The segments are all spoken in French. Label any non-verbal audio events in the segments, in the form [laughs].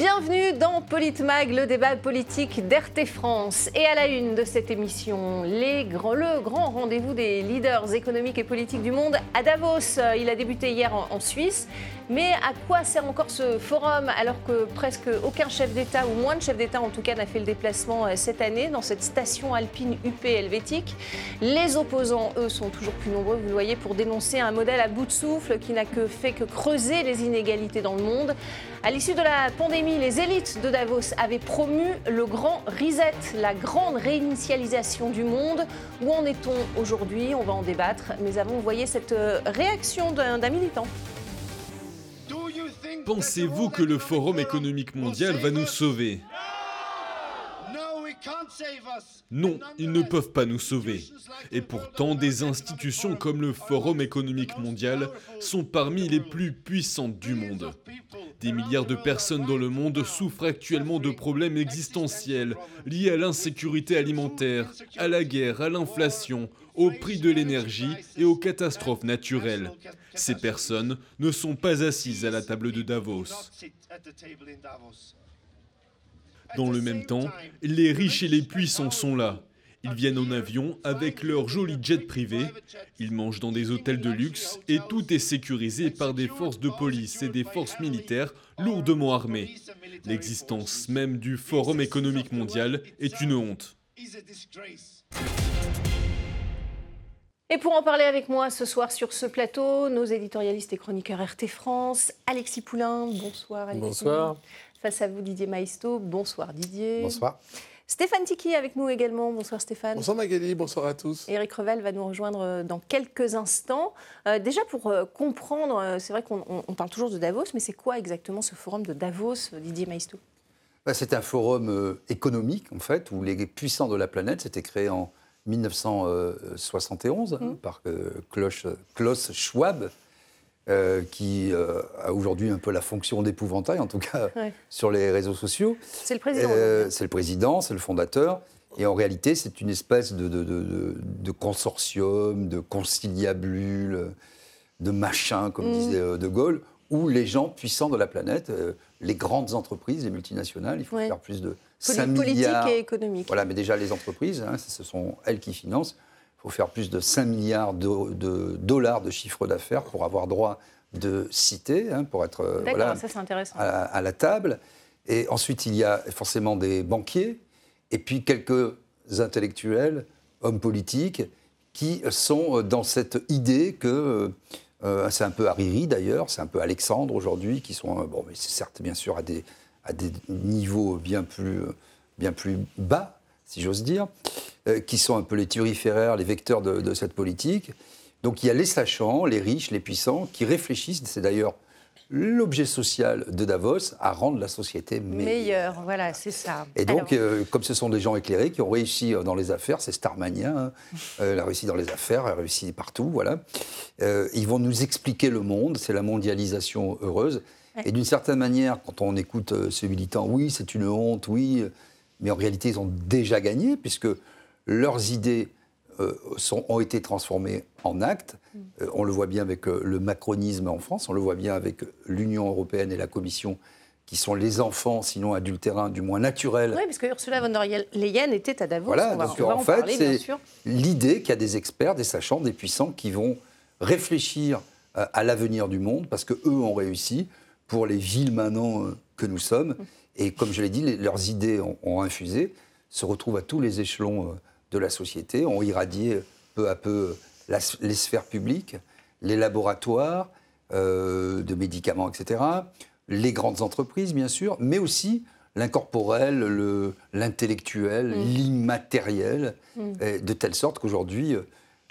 bien. Bienvenue dans Politmag, le débat politique d'RT France. Et à la une de cette émission, le grand rendez-vous des leaders économiques et politiques du monde à Davos. Il a débuté hier en, Suisse. Mais à quoi sert encore ce forum alors que presque aucun chef d'État, ou moins de chefs d'État en tout cas, n'a fait le déplacement euh, cette année dans cette station alpine UP helvétique? Les opposants, eux, sont toujours plus nombreux, vous le voyez, pour dénoncer un modèle à bout de souffle qui n'a que fait que creuser les inégalités dans le monde. À l'issue de la pandémie, les élites de Davos avaient promu le grand reset, la grande réinitialisation du monde. Où en est-on aujourd'hui? On va en débattre. Mais avant, vous voyez cette euh, réaction d'un militant. Pensez-vous que le Forum économique mondial va nous sauver? Non, ils ne peuvent pas nous sauver. Et pourtant, des institutions comme le Forum économique mondial sont parmi les plus puissantes du monde. Des milliards de personnes dans le monde souffrent actuellement de problèmes existentiels liés à l'insécurité alimentaire, à la guerre, à l'inflation, au prix de l'énergie et aux catastrophes naturelles. Ces personnes ne sont pas assises à la table de Davos. Dans le même temps, les riches et les puissants sont là. Ils viennent en avion avec leur joli jet privé, ils mangent dans des hôtels de luxe et tout est sécurisé par des forces de police et des forces militaires lourdement armées. L'existence même du Forum économique mondial est une honte. Et pour en parler avec moi ce soir sur ce plateau, nos éditorialistes et chroniqueurs RT France, Alexis Poulain, bonsoir Alexis. Bonsoir. Face à vous Didier Maisto, bonsoir Didier. Bonsoir. Stéphane Tiki avec nous également. Bonsoir Stéphane. Bonsoir Magali, bonsoir à tous. Eric Revel va nous rejoindre euh, dans quelques instants. Euh, déjà pour euh, comprendre, c'est vrai qu'on parle toujours de Davos, mais c'est quoi exactement ce forum de Davos, Didier Maistou bah, C'est un forum économique en fait, où les puissants de la planète, s'étaient créé en 1971 hein, mmh. par Klaus Schwab, euh, qui euh, a aujourd'hui un peu la fonction d'épouvantail, en tout cas sur les réseaux sociaux. C'est le président. Euh, c'est le président, c'est le fondateur. Et en réalité, c'est une espèce de, de, de, consortium, de conciliabule, de machin, comme mmh. disait De Gaulle, où les gens puissants de la planète, les grandes entreprises, les multinationales, il faut faire plus de 5 milliards. Politique et économique. Voilà, mais déjà les entreprises, hein, ce sont elles qui financent. Il faut faire plus de 5 milliards de, dollars de chiffre d'affaires pour avoir droit de citer, hein, pour être euh, à, la table. Et ensuite, il y a forcément des banquiers, et puis quelques intellectuels, hommes politiques, qui sont dans cette idée que, euh, c'est un peu Hariri d'ailleurs, c'est un peu Alexandre aujourd'hui, qui sont, bon, mais certes bien sûr à des, à des niveaux bien plus, bien plus bas, si j'ose dire, euh, qui sont un peu les turiféraires, les vecteurs de, cette politique. Donc il y a les sachants, les riches, les puissants, qui réfléchissent, c'est d'ailleurs l'objet social de Davos, à rendre la société meilleure. Meilleure, voilà, c'est ça. Et donc, euh, comme ce sont des gens éclairés qui ont réussi euh, dans les affaires, c'est Starmania, hein, [laughs] elle a réussi dans les affaires, elle a réussi partout, voilà. ils vont nous expliquer le monde, c'est la mondialisation heureuse. Et d'une certaine manière, quand on écoute ces militants, oui, c'est une honte, oui, mais en réalité, ils ont déjà gagné, puisque leurs idées euh, sont, ont été transformées en actes. Mm. Euh, on le voit bien avec euh, le macronisme en France, on le voit bien avec l'Union européenne et la Commission, qui sont les enfants, sinon adultérins, du moins naturels. Oui, parce que Ursula von der Leyen était à Davos. Voilà, donc en, fait, c'est l'idée qu'il y a des experts, des sachants, des puissants qui vont réfléchir à l'avenir du monde, parce qu'eux ont réussi pour les villes maintenant que nous sommes. Mm. Et comme je l'ai dit, leurs idées ont, infusé, se retrouvent à tous les échelons de la société, ont irradié peu à peu les sphères publiques, les laboratoires euh, de médicaments, etc., les grandes entreprises, bien sûr, mais aussi l'incorporel, l'intellectuel, mm. l'immatériel, mm. de telle sorte qu'aujourd'hui,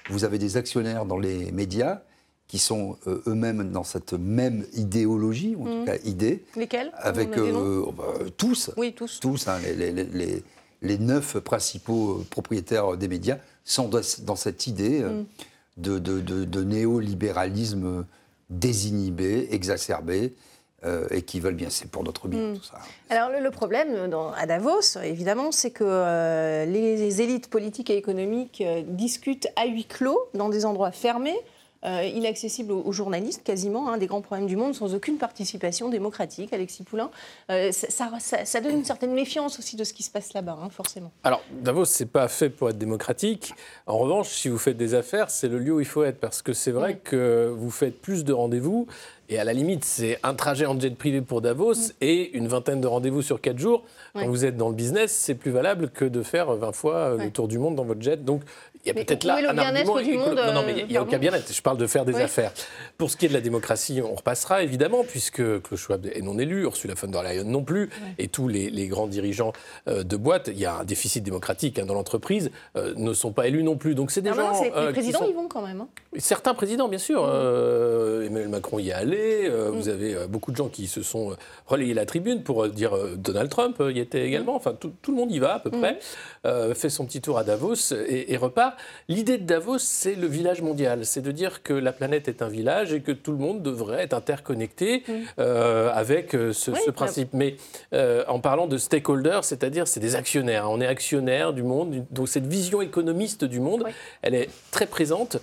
vous avez des actionnaires dans les médias qui sont euh, eux-mêmes dans cette même idéologie, en tout mmh. cas idée. Lesquels Avec euh, bah, tous. Oui, tous. Tous, hein, les, les, les, neuf principaux euh, propriétaires des médias sont dans cette idée mmh. de, de, de, néolibéralisme désinhibé, exacerbé. et qui veulent bien, c'est pour notre bien, mmh. tout ça. Alors le, problème dans, à Davos, évidemment, c'est que les élites politiques et économiques discutent à huis clos, dans des endroits fermés, euh, inaccessible aux, journalistes quasiment, un des grands problèmes du monde, sans aucune participation démocratique. Alexis Poulain, euh, ça, donne une certaine méfiance aussi de ce qui se passe là-bas, hein, forcément. Alors, Davos, c'est pas fait pour être démocratique. En revanche, si vous faites des affaires, c'est le lieu où il faut être, parce que c'est vrai que vous faites plus de rendez-vous. Et à la limite, c'est un trajet en jet privé pour Davos et une vingtaine de rendez-vous sur quatre jours. Quand vous êtes dans le business, c'est plus valable que de faire 20 fois le tour du monde dans votre jet. Donc, il y a peut-être là un argument. Du monde, non, non, mais il n'y a aucun bien-être. Je parle de faire des affaires. Pour ce qui est de la démocratie, on repassera évidemment, puisque Klaus Schwab est non élu, Ursula von der Leyen non plus, et tous les, grands dirigeants euh, de boîte, il y a un déficit démocratique hein, dans l'entreprise, euh, ne sont pas élus non plus. Donc c'est des gens. les euh, présidents y vont quand même. Hein. Certains présidents, bien sûr. Mm. Emmanuel Macron y est allé. Mm. Vous avez beaucoup de gens qui se sont relayés la tribune pour dire Donald Trump y était également. Mm. Enfin, tout, le monde y va à peu près. fait son petit tour à Davos et, et repart. L'idée de Davos, c'est le village mondial. C'est de dire que la planète est un village et que tout le monde devrait être interconnecté euh, avec euh, ce, principe. Mais euh, en parlant de stakeholders, c'est-à-dire c'est des actionnaires. On est actionnaire du monde. Donc cette vision économiste du monde, elle est très présente.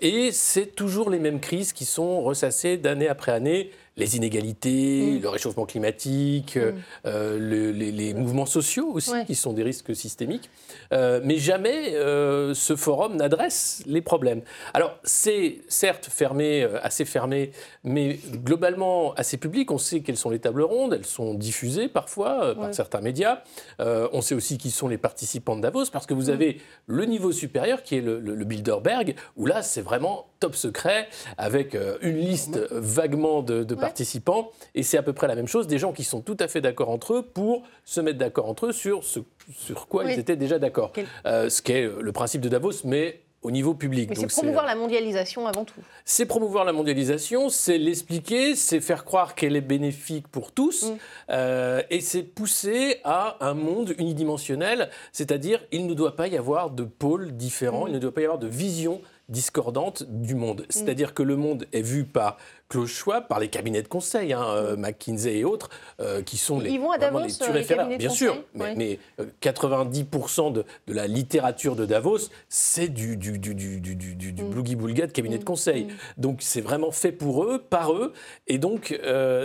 et c'est toujours les mêmes crises qui sont ressassées d'année après année les inégalités, mm. le réchauffement climatique, mm. euh, les, mouvements sociaux aussi, qui sont des risques systémiques. Euh, mais jamais euh, ce forum n'adresse les problèmes. Alors, c'est certes fermé, assez fermé, mais globalement assez public. On sait quelles sont les tables rondes, elles sont diffusées parfois par certains médias. on sait aussi qui sont les participants de Davos, parce que vous mm. avez le niveau supérieur qui est le, le Bilderberg, où là, c'est vraiment top secret, avec une liste vaguement de, de participants. Et c'est à peu près la même chose, des gens qui sont tout à fait d'accord entre eux pour se mettre d'accord entre eux sur ce sur quoi ils étaient déjà d'accord. Euh, ce qui est le principe de Davos, mais au niveau public. c'est promouvoir la mondialisation avant tout. C'est promouvoir la mondialisation, c'est l'expliquer, c'est faire croire qu'elle est bénéfique pour tous, mm. euh, et c'est pousser à un monde unidimensionnel, c'est-à-dire il ne doit pas y avoir de pôles différents, mm. il ne doit pas y avoir de visions discordante du monde. Mm. C'est-à-dire que le monde est vu par Klaus Schwab, par les cabinets de conseil, hein, euh, mm. McKinsey et autres, euh, qui sont les, Ils vont à Davos, euh, les Bien sûr, mais, 90% de, la littérature de Davos, c'est du, du, du, du, du mm. de cabinet de conseil. Donc c'est vraiment fait pour eux, par eux. Et donc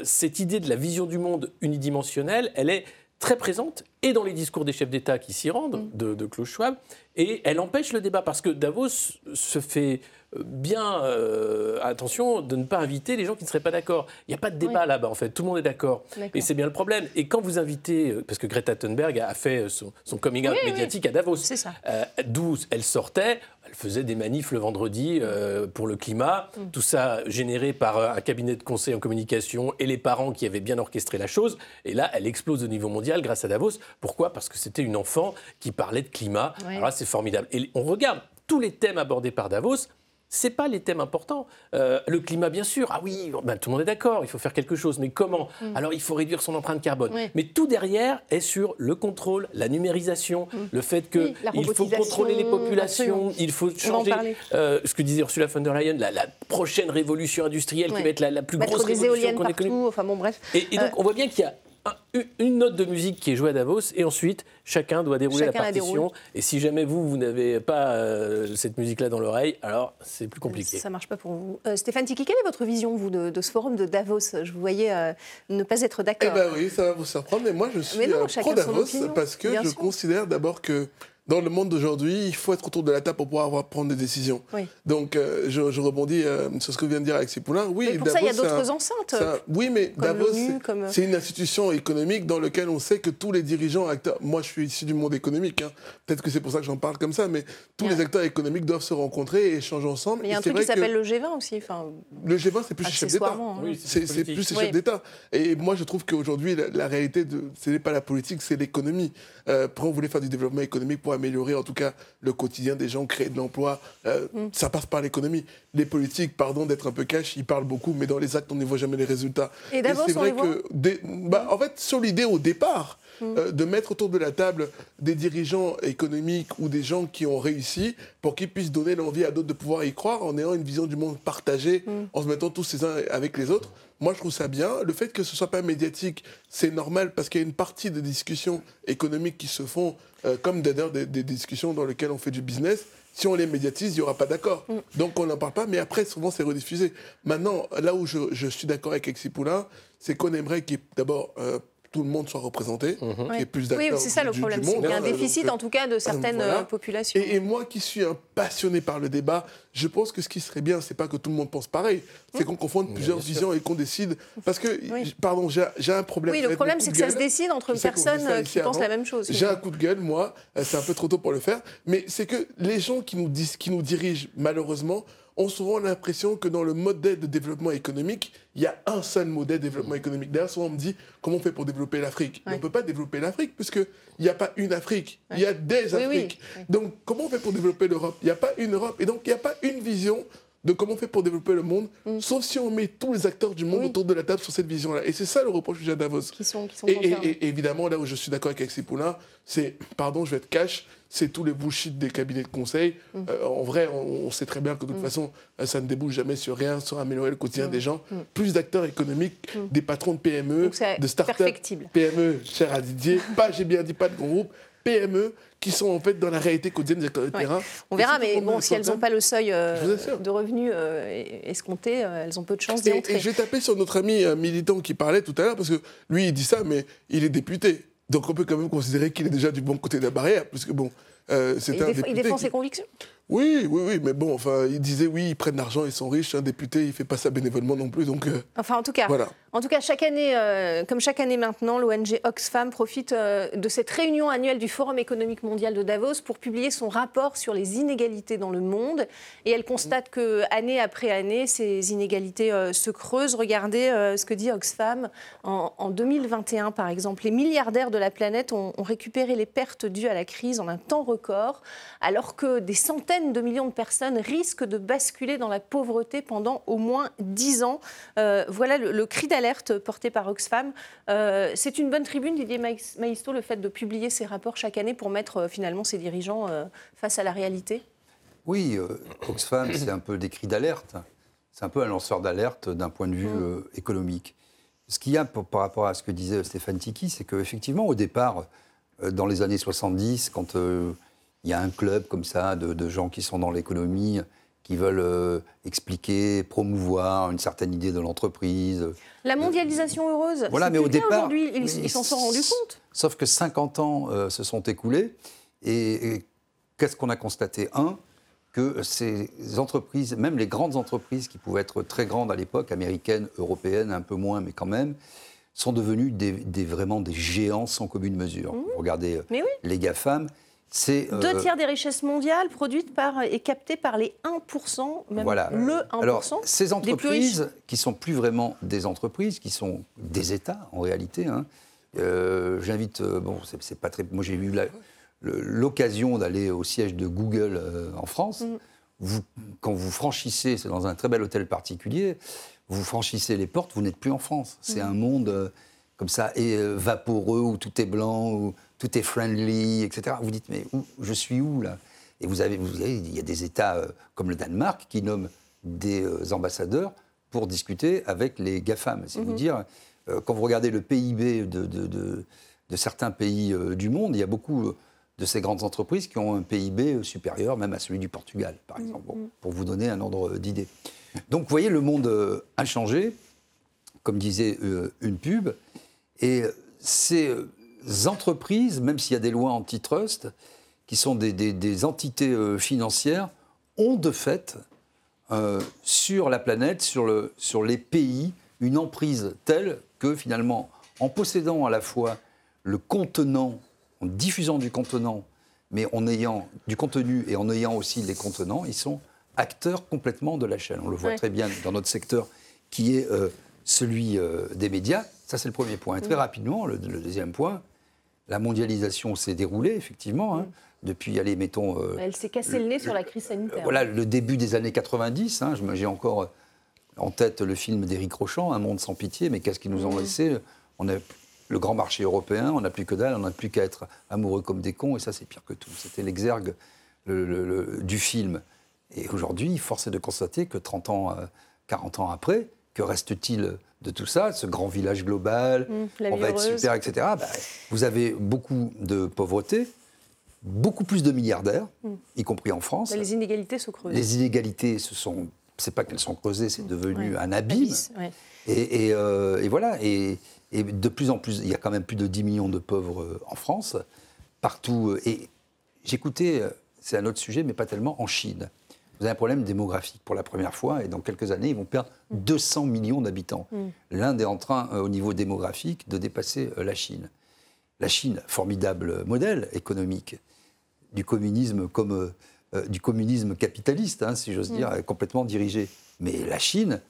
cette idée de la vision du monde unidimensionnelle, elle est très présente et dans les discours des chefs d'État qui s'y rendent, de, de Klaus Schwab, et elle empêche le débat parce que Davos se fait euh, bien euh, attention de ne pas inviter les gens qui ne seraient pas d'accord. Il n'y a pas de débat là-bas, en fait. Tout le monde est d'accord. Et c'est bien le problème. Et quand vous invitez, euh, parce que Greta Thunberg a fait son, coming out médiatique à Davos, d'où elle sortait, elle faisait des manifs le vendredi pour le climat, mm. tout ça généré par un cabinet de conseil en communication et les parents qui avaient bien orchestré la chose. Et là, elle explose au niveau mondial grâce à Davos. Pourquoi? Parce que c'était une enfant qui parlait de climat. Alors là, c'est formidable. Et on regarde tous les thèmes abordés par Davos c'est pas les thèmes importants. Euh, le climat, bien sûr, ah oui, ben, tout le monde est d'accord, il faut faire quelque chose, mais comment? Mm. Alors il faut réduire son empreinte carbone. Mais tout derrière est sur le contrôle, la numérisation, mm. le fait qu'il il faut contrôler les populations, il faut changer euh, ce que disait Ursula von der Leyen, la, prochaine révolution industrielle qui va être la, plus grosse révolution qu'on ait connue. Enfin bon, bref. Et, donc euh, on voit bien qu'il y a une note de musique qui est jouée à Davos et ensuite chacun doit dérouler la partition. et si jamais vous, vous n'avez pas euh, cette musique-là dans l'oreille, alors c'est plus compliqué. Ça ne marche pas pour vous. Euh, Stéphane Tiki, quelle est votre vision, vous, de, ce forum de Davos? Je vous voyais euh, ne pas être d'accord. Eh bien oui, ça va vous surprendre, mais moi je suis pro-Davos parce que je considère d'abord que dans le monde d'aujourd'hui, il faut être autour de la table pour pouvoir prendre des décisions. Donc, euh, je, rebondis euh, sur ce que vient de dire Alexis Poulain. Oui, mais pour ça, il y a d'autres enceintes. oui, mais Davos, c'est une institution économique dans laquelle on sait que tous les dirigeants, acteurs. Moi, je suis issu du monde économique. Hein. Peut-être que c'est pour ça que j'en parle comme ça, mais tous les acteurs économiques doivent se rencontrer et échanger ensemble. Mais il y a un truc qui s'appelle le G20 aussi. Le G20, c'est plus les chefs d'État. Hein. c'est plus les chefs d'État. Et moi, je trouve qu'aujourd'hui, la, réalité, ce n'est pas la politique, c'est l'économie. Euh, on voulait faire du développement économique pour améliorer, en tout cas, le quotidien des gens, créer de l'emploi. Euh, mm. Ça passe par l'économie. Les politiques, pardon d'être un peu cash, ils parlent beaucoup, mais dans les actes, on ne voit jamais les résultats. Et, c'est vrai que, bah, en fait, sur l'idée au départ, mm. de mettre autour de la table des dirigeants économiques ou des gens qui ont réussi pour qu'ils puissent donner l'envie à d'autres de pouvoir y croire en ayant une vision du monde partagée, mm. en se mettant tous les uns avec les autres. Moi, je trouve ça bien. Le fait que ce soit pas médiatique, c'est normal parce qu'il y a une partie des discussions économiques qui se font, euh, comme d'ailleurs des, des, discussions dans lesquelles on fait du business. Si on les médiatise, il n'y aura pas d'accord. Mm. Donc on n'en parle pas, mais après, souvent, c'est rediffusé. Maintenant, là où je, suis d'accord avec Exipoula, c'est qu'on aimerait qu'il y ait d'abord euh, tout le monde soit représenté, et plus d'acteurs Oui, c'est ça le problème, c'est qu'il y a un déficit en tout cas de certaines euh, populations. Et, moi qui suis un passionné par le débat, je pense que ce qui serait bien, c'est pas que tout le monde pense pareil, c'est qu'on confonde plusieurs visions et qu'on décide. Parce que, pardon, j'ai un problème. Oui, le problème c'est que ça se décide entre personnes euh, qui pensent la même chose. J'ai un coup de gueule, moi, euh, c'est un peu trop tôt pour le faire, mais c'est que les gens qui nous, disent, qui nous dirigent, malheureusement, ont souvent l'impression que dans le modèle de développement économique, il y a un seul modèle de développement économique. D'ailleurs, souvent on me dit comment on fait pour développer l'Afrique? On ne peut pas développer l'Afrique puisqu'il n'y a pas une Afrique, il y a des Afriques. Donc comment on fait pour développer l'Europe? Il n'y a pas une Europe. Et donc il n'y a pas une vision de comment on fait pour développer le monde, mm. sauf si on met tous les acteurs du monde autour de la table sur cette vision-là. Et c'est ça le reproche que j'ai à Davos. Qui sont, qui sont et, et, évidemment, là où je suis d'accord avec Alexis Poulain, c'est, pardon, je vais être cash, c'est tous les bullshit des cabinets de conseil. Mm. Euh, en vrai, on, sait très bien que de toute mm. façon, euh, ça ne débouche jamais sur rien, sur améliorer le quotidien des gens. Plus d'acteurs économiques, des patrons de PME, de start-up, PME, cher à Didier, [laughs] pas, j'ai bien dit, pas de groupe, PME qui sont en fait dans la réalité quotidienne de terrain. On verra, mais bon, si elles n'ont pas le seuil euh, de revenus euh, escompté, euh, elles ont peu de chances d'y entrer. Et je vais taper sur notre ami militant qui parlait tout à l'heure, parce que lui, il dit ça, mais il est député. Donc on peut quand même considérer qu'il est déjà du bon côté de la barrière, puisque bon, c'est un député. Il défend ses convictions oui, oui, oui, mais bon, enfin, ils disaient oui, ils prennent l'argent, ils sont riches. Un député, il fait pas ça bénévolement non plus, donc. Euh, enfin, en tout cas, voilà. en tout cas, chaque année, euh, comme chaque année maintenant, l'ONG Oxfam profite euh, de cette réunion annuelle du Forum économique mondial de Davos pour publier son rapport sur les inégalités dans le monde. Et elle constate que année après année, ces inégalités se creusent. Regardez ce que dit Oxfam en, 2021, par exemple, les milliardaires de la planète ont, ont récupéré les pertes dues à la crise en un temps record, alors que des centaines de millions de personnes risquent de basculer dans la pauvreté pendant au moins 10 ans. Euh, voilà le, cri d'alerte porté par Oxfam. Euh, c'est une bonne tribune, Didier Maisto, le fait de publier ces rapports chaque année pour mettre euh, finalement ces dirigeants face à la réalité? Oui, Oxfam, c'est un peu des cris d'alerte. C'est un peu un lanceur d'alerte d'un point de vue mm. économique. Ce qu'il y a par rapport à ce que disait Stéphane Tiki, c'est qu'effectivement, au départ, dans les années 70, quand il y a un club comme ça de, gens qui sont dans l'économie, qui veulent euh, expliquer, promouvoir une certaine idée de l'entreprise. La mondialisation heureuse. Voilà, mais au départ, aujourd'hui, ils s'en sont rendus compte. Sauf que 50 ans euh, se sont écoulés, et, qu'est-ce qu'on a constaté? Un, que ces entreprises, même les grandes entreprises qui pouvaient être très grandes à l'époque, américaines, européennes, un peu moins, mais quand même, sont devenues des, vraiment des géants sans commune mesure. Mmh. Regardez euh, les GAFAM, deux euh, tiers des richesses mondiales produites par, et captées par les 1%, même voilà. le 1%. Alors, ces entreprises qui sont plus vraiment des entreprises, qui sont des États en réalité. Hein, euh, j'invite, euh, bon, c'est pas très. Moi, j'ai eu l'occasion d'aller au siège de Google en France. Mm. Vous, quand vous franchissez, c'est dans un très bel hôtel particulier, vous franchissez les portes, vous n'êtes plus en France. C'est mm. un monde comme ça, et vaporeux, où tout est blanc, où tout est friendly, etc. Vous dites, mais je suis où là? Et vous avez, vous avez, il y a des États euh, comme le Danemark qui nomment des euh, ambassadeurs pour discuter avec les GAFAM. C'est vous mhm. dire, euh, quand vous regardez le PIB de, de, de, certains pays du monde, il y a beaucoup de ces grandes entreprises qui ont un PIB supérieur même à celui du Portugal, par mhm. exemple, mhm. pour vous donner un ordre d'idée. Donc vous voyez, le monde a changé, comme disait une pub, et c'est entreprises, même s'il y a des lois antitrust, qui sont des, entités euh, financières, ont de fait euh, sur la planète, sur, le, sur les pays, une emprise telle que finalement, en possédant à la fois le contenant, en diffusant du contenant, mais en ayant du contenu et en ayant aussi les contenants, ils sont acteurs complètement de la chaîne. On le voit très bien dans notre secteur qui est euh, celui des médias. Ça, c'est le premier point. Et très rapidement, le, deuxième point, la mondialisation s'est déroulée, effectivement, hein, depuis, allez, mettons... Euh, Elle s'est cassé le, nez sur la crise sanitaire. voilà, le début des années 90. Hein, J'ai encore euh, en tête le film d'Éric Rochant, Un monde sans pitié, mais qu'est-ce qu'ils nous ont laissé on a, le grand marché européen, on n'a plus que dalle, on n'a plus qu'à être amoureux comme des cons, et ça c'est pire que tout. C'était l'exergue du film. Et aujourd'hui, force est de constater que 30 ans, 40 ans après, que reste-t-il de tout ça, ce grand village global, mmh, on va être super, etc. Bah, vous avez beaucoup de pauvreté, beaucoup plus de milliardaires, mmh. y compris en France. Bah, les inégalités se creusent. Les inégalités, ce sont, c'est pas qu'elles sont creusées, c'est devenu un abîme. Euh, et, voilà. Et, de plus en plus, il y a quand même plus de 10 millions de pauvres euh, en France, partout. Euh, et j'écoutais, c'est un autre sujet, mais pas tellement, en Chine vous avez un problème démographique pour la première fois, et dans quelques années, ils vont perdre 200 millions d'habitants. Mm. L'Inde est en train, euh, au niveau démographique, de dépasser euh, la Chine. La Chine, formidable modèle économique du communisme comme euh, du communisme capitaliste, hein, si j'ose mm. dire, complètement dirigé. Mais la Chine,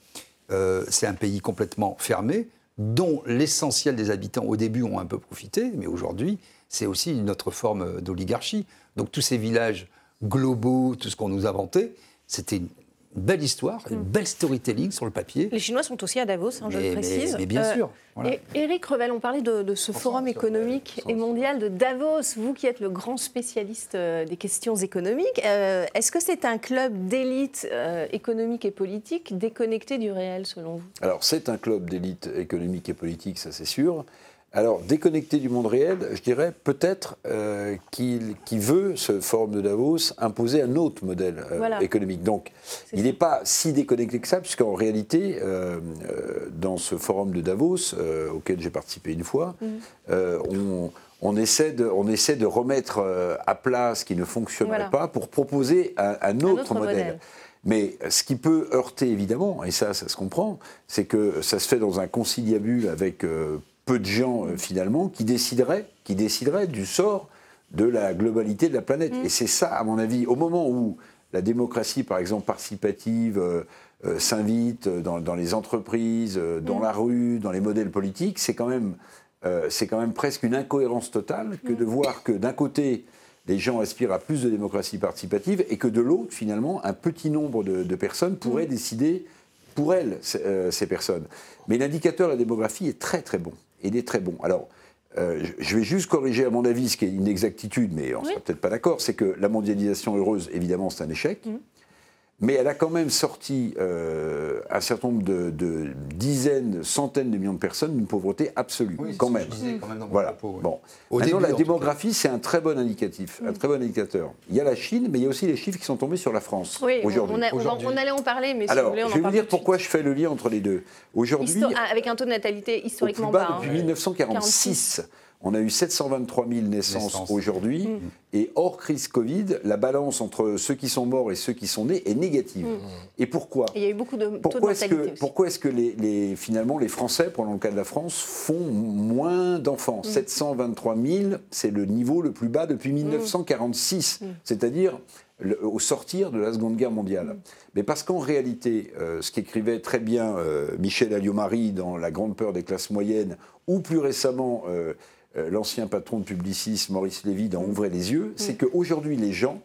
c'est un pays complètement fermé, dont l'essentiel des habitants au début ont un peu profité, mais aujourd'hui, c'est aussi une autre forme d'oligarchie. Donc tous ces villages globaux, tout ce qu'on nous inventait. C'était une belle histoire, une mm. belle storytelling sur le papier. Les Chinois sont aussi à Davos, hein, je le précise. Mais, bien euh, sûr. Et Eric Revel, on parlait de, ce forum économique et mondial de Davos. Vous qui êtes le grand spécialiste euh, des questions économiques, euh, est-ce que c'est un club d'élite économique et politique déconnecté du réel, selon vous? Alors, c'est un club d'élite économique et politique, ça c'est sûr. Alors, déconnecté du monde réel, je dirais peut-être euh, qu'il veut, ce forum de Davos, imposer un autre modèle euh, économique. Donc, il n'est pas si déconnecté que ça, puisqu'en réalité, euh, dans ce forum de Davos, auquel j'ai participé une fois, mhm. on, essaie de, on essaie de remettre à plat ce qui ne fonctionnerait pas pour proposer un, autre, modèle. Mais ce qui peut heurter évidemment, et ça, ça se comprend, c'est que ça se fait dans un conciliabule avec peu de gens euh, finalement qui décideraient, qui décideraient du sort de la globalité de la planète. Mm. Et c'est ça, à mon avis, au moment où la démocratie, par exemple, participative, euh, euh, s'invite dans, les entreprises, dans mm. la rue, dans les modèles politiques, c'est quand, même, c'est quand même presque une incohérence totale que mm. de voir que d'un côté, les gens aspirent à plus de démocratie participative et que de l'autre, finalement, un petit nombre de, personnes pourraient décider pour elles, ces personnes. Mais l'indicateur de la démographie est très très bon il est très bon. Alors, euh, je vais juste corriger, à mon avis, ce qui est une inexactitude, mais on ne sera peut-être pas d'accord, c'est que la mondialisation heureuse, évidemment, c'est un échec. Mmh mais elle a quand même sorti euh, un certain nombre de, dizaines, centaines de millions de personnes d'une pauvreté absolue, quand, même. voilà. Bon. Maintenant, la démographie, c'est un très bon indicatif, un très bon indicateur. Il y a la Chine, mais il y a aussi les chiffres qui sont tombés sur la France aujourd'hui. On, on, allait en parler, mais si vous voulez, on je vais vous dire pourquoi je fais le lien entre les deux. Aujourd'hui, ah, avec un taux de natalité historiquement bas, depuis 1946. Hein. On a eu 723 000 naissances aujourd'hui. Mm. Et hors crise Covid, la balance entre ceux qui sont morts et ceux qui sont nés est négative. Mm. Et pourquoi Il y a eu beaucoup de pourquoi est-ce que Pourquoi est-ce que les, finalement les Français, pour le cas de la France, font moins d'enfants? 723 mm. 000, c'est le niveau le plus bas depuis 1946. C'est-à-dire au sortir de la Seconde Guerre mondiale. Mais parce qu'en réalité, euh, ce qu'écrivait très bien euh, Michel Alliot-Marie dans La grande peur des classes moyennes, ou plus récemment euh, euh, l'ancien patron de Publicis, Maurice Lévy, dans Ouvrez les yeux, c'est qu'aujourd'hui, les gens,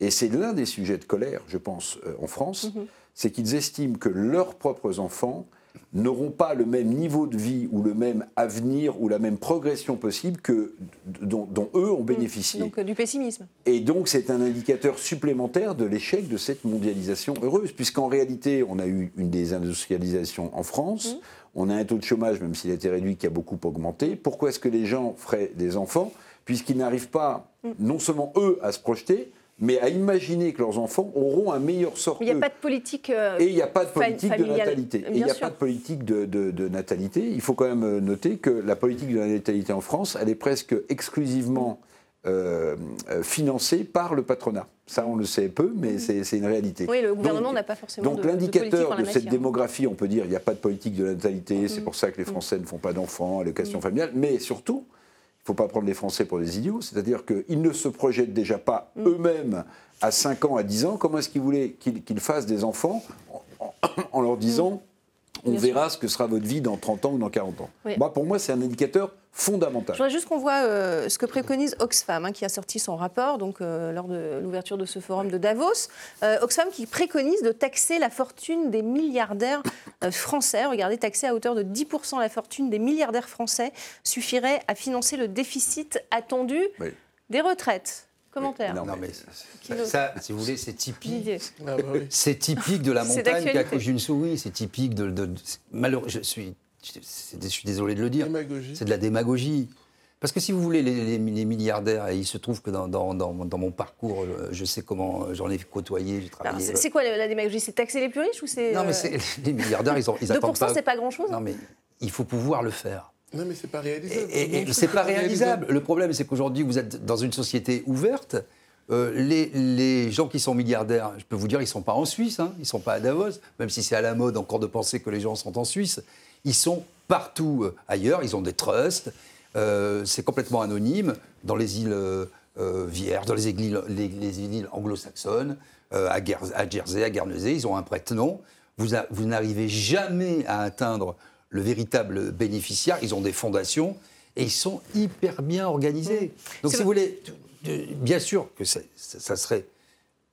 et c'est l'un des sujets de colère, je pense, euh, en France, mhm. c'est qu'ils estiment que leurs propres enfants n'auront pas le même niveau de vie ou le même avenir ou la même progression possible que dont, eux ont bénéficié. Donc euh, du pessimisme. Et donc c'est un indicateur supplémentaire de l'échec de cette mondialisation heureuse, puisqu'en réalité on a eu une désindustrialisation en France. On a un taux de chômage, même s'il a été réduit, qui a beaucoup augmenté. Pourquoi est-ce que les gens feraient des enfants Puisqu'ils n'arrivent pas, mm. non seulement eux, à se projeter, mais à imaginer que leurs enfants auront un meilleur sort. Il n'y a pas de politique. Euh, et il n'y a pas de politique de natalité. Et il n'y a pas de politique de, natalité. Il faut quand même noter que la politique de la natalité en France, elle est presque exclusivement euh, euh, financée par le patronat. Ça, on le sait peu, mais mm. c'est une réalité. Oui, le gouvernement n'a pas forcément donc, l'indicateur de, cette démographie, on peut dire, il n'y a pas de politique de natalité, c'est mm. pour ça que les Français ne font pas d'enfants, allocation familiale, mais surtout, il ne faut pas prendre les Français pour des idiots, c'est-à-dire qu'ils ne se projettent déjà pas eux-mêmes à 5 ans, à 10 ans. Comment est-ce qu'ils voulaient qu'ils fassent des enfants en, leur disant on verra ce que sera votre vie dans 30 ans ou dans 40 ans. Moi, pour moi, c'est un indicateur fondamental. Je voudrais juste qu'on voit euh, ce que préconise Oxfam, hein, qui a sorti son rapport donc, euh, lors de l'ouverture de ce forum de Davos. Euh, Oxfam qui préconise de taxer la fortune des milliardaires français. Regardez, taxer à hauteur de 10% la fortune des milliardaires français suffirait à financer le déficit attendu des retraites. Commentaire. Non, mais ça, si vous voulez, c'est typique. Ah, bah c'est typique de la [laughs] montagne qui accouche d'une souris. C'est typique de. de, malheureux, je suis, je suis désolé de le dire. C'est de la démagogie. Parce que si vous voulez, les, milliardaires, et il se trouve que dans, dans, dans, mon parcours, euh, je sais comment j'en ai côtoyé, j'ai travaillé. C'est quoi la démagogie? C'est taxer les plus riches ou c'est. Non, mais euh, [laughs] les milliardaires, ils, ont, ils attendent pas. 2%, c'est pas grand-chose Non, mais il faut pouvoir le faire. Non, mais c'est pas réalisable. Et, c'est pas réalisable. Le problème, c'est qu'aujourd'hui, vous êtes dans une société ouverte. Euh, les, les, gens qui sont milliardaires, je peux vous dire, ils ne sont pas en Suisse, hein, ils ne sont pas à Davos, même si c'est à la mode encore de penser que les gens sont en Suisse. Ils sont partout euh, ailleurs, ils ont des trusts, euh, c'est complètement anonyme dans les îles Vierges, dans les îles, les, îles anglo-saxonnes, à, à, Jersey, à Guernesey, ils ont un prête-nom. Vous, vous n'arrivez jamais à atteindre le véritable bénéficiaire. Ils ont des fondations et ils sont hyper bien organisés. Mmh. Donc, si vous voulez, bien sûr que ça, serait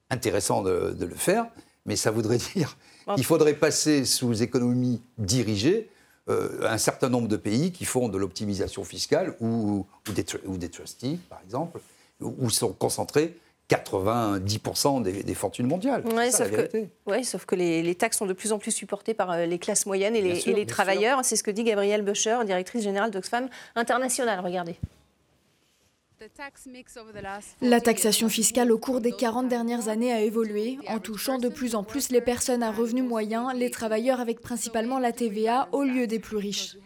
intéressant de, le faire, mais ça voudrait [laughs] dire qu'il faudrait passer sous économie dirigée euh, un certain nombre de pays qui font de l'optimisation fiscale ou, des, ou des trustees, par exemple, où sont concentrés 90% des, fortunes mondiales. Oui, sauf, que, sauf que les, taxes sont de plus en plus supportées par euh, les classes moyennes et les, travailleurs. C'est ce que dit Gabrielle Boucher, directrice générale d'Oxfam International. Regardez. La taxation fiscale au cours des 40 dernières années a évolué, en touchant de plus en plus les personnes à revenus moyens, les travailleurs avec principalement la TVA au lieu des plus riches.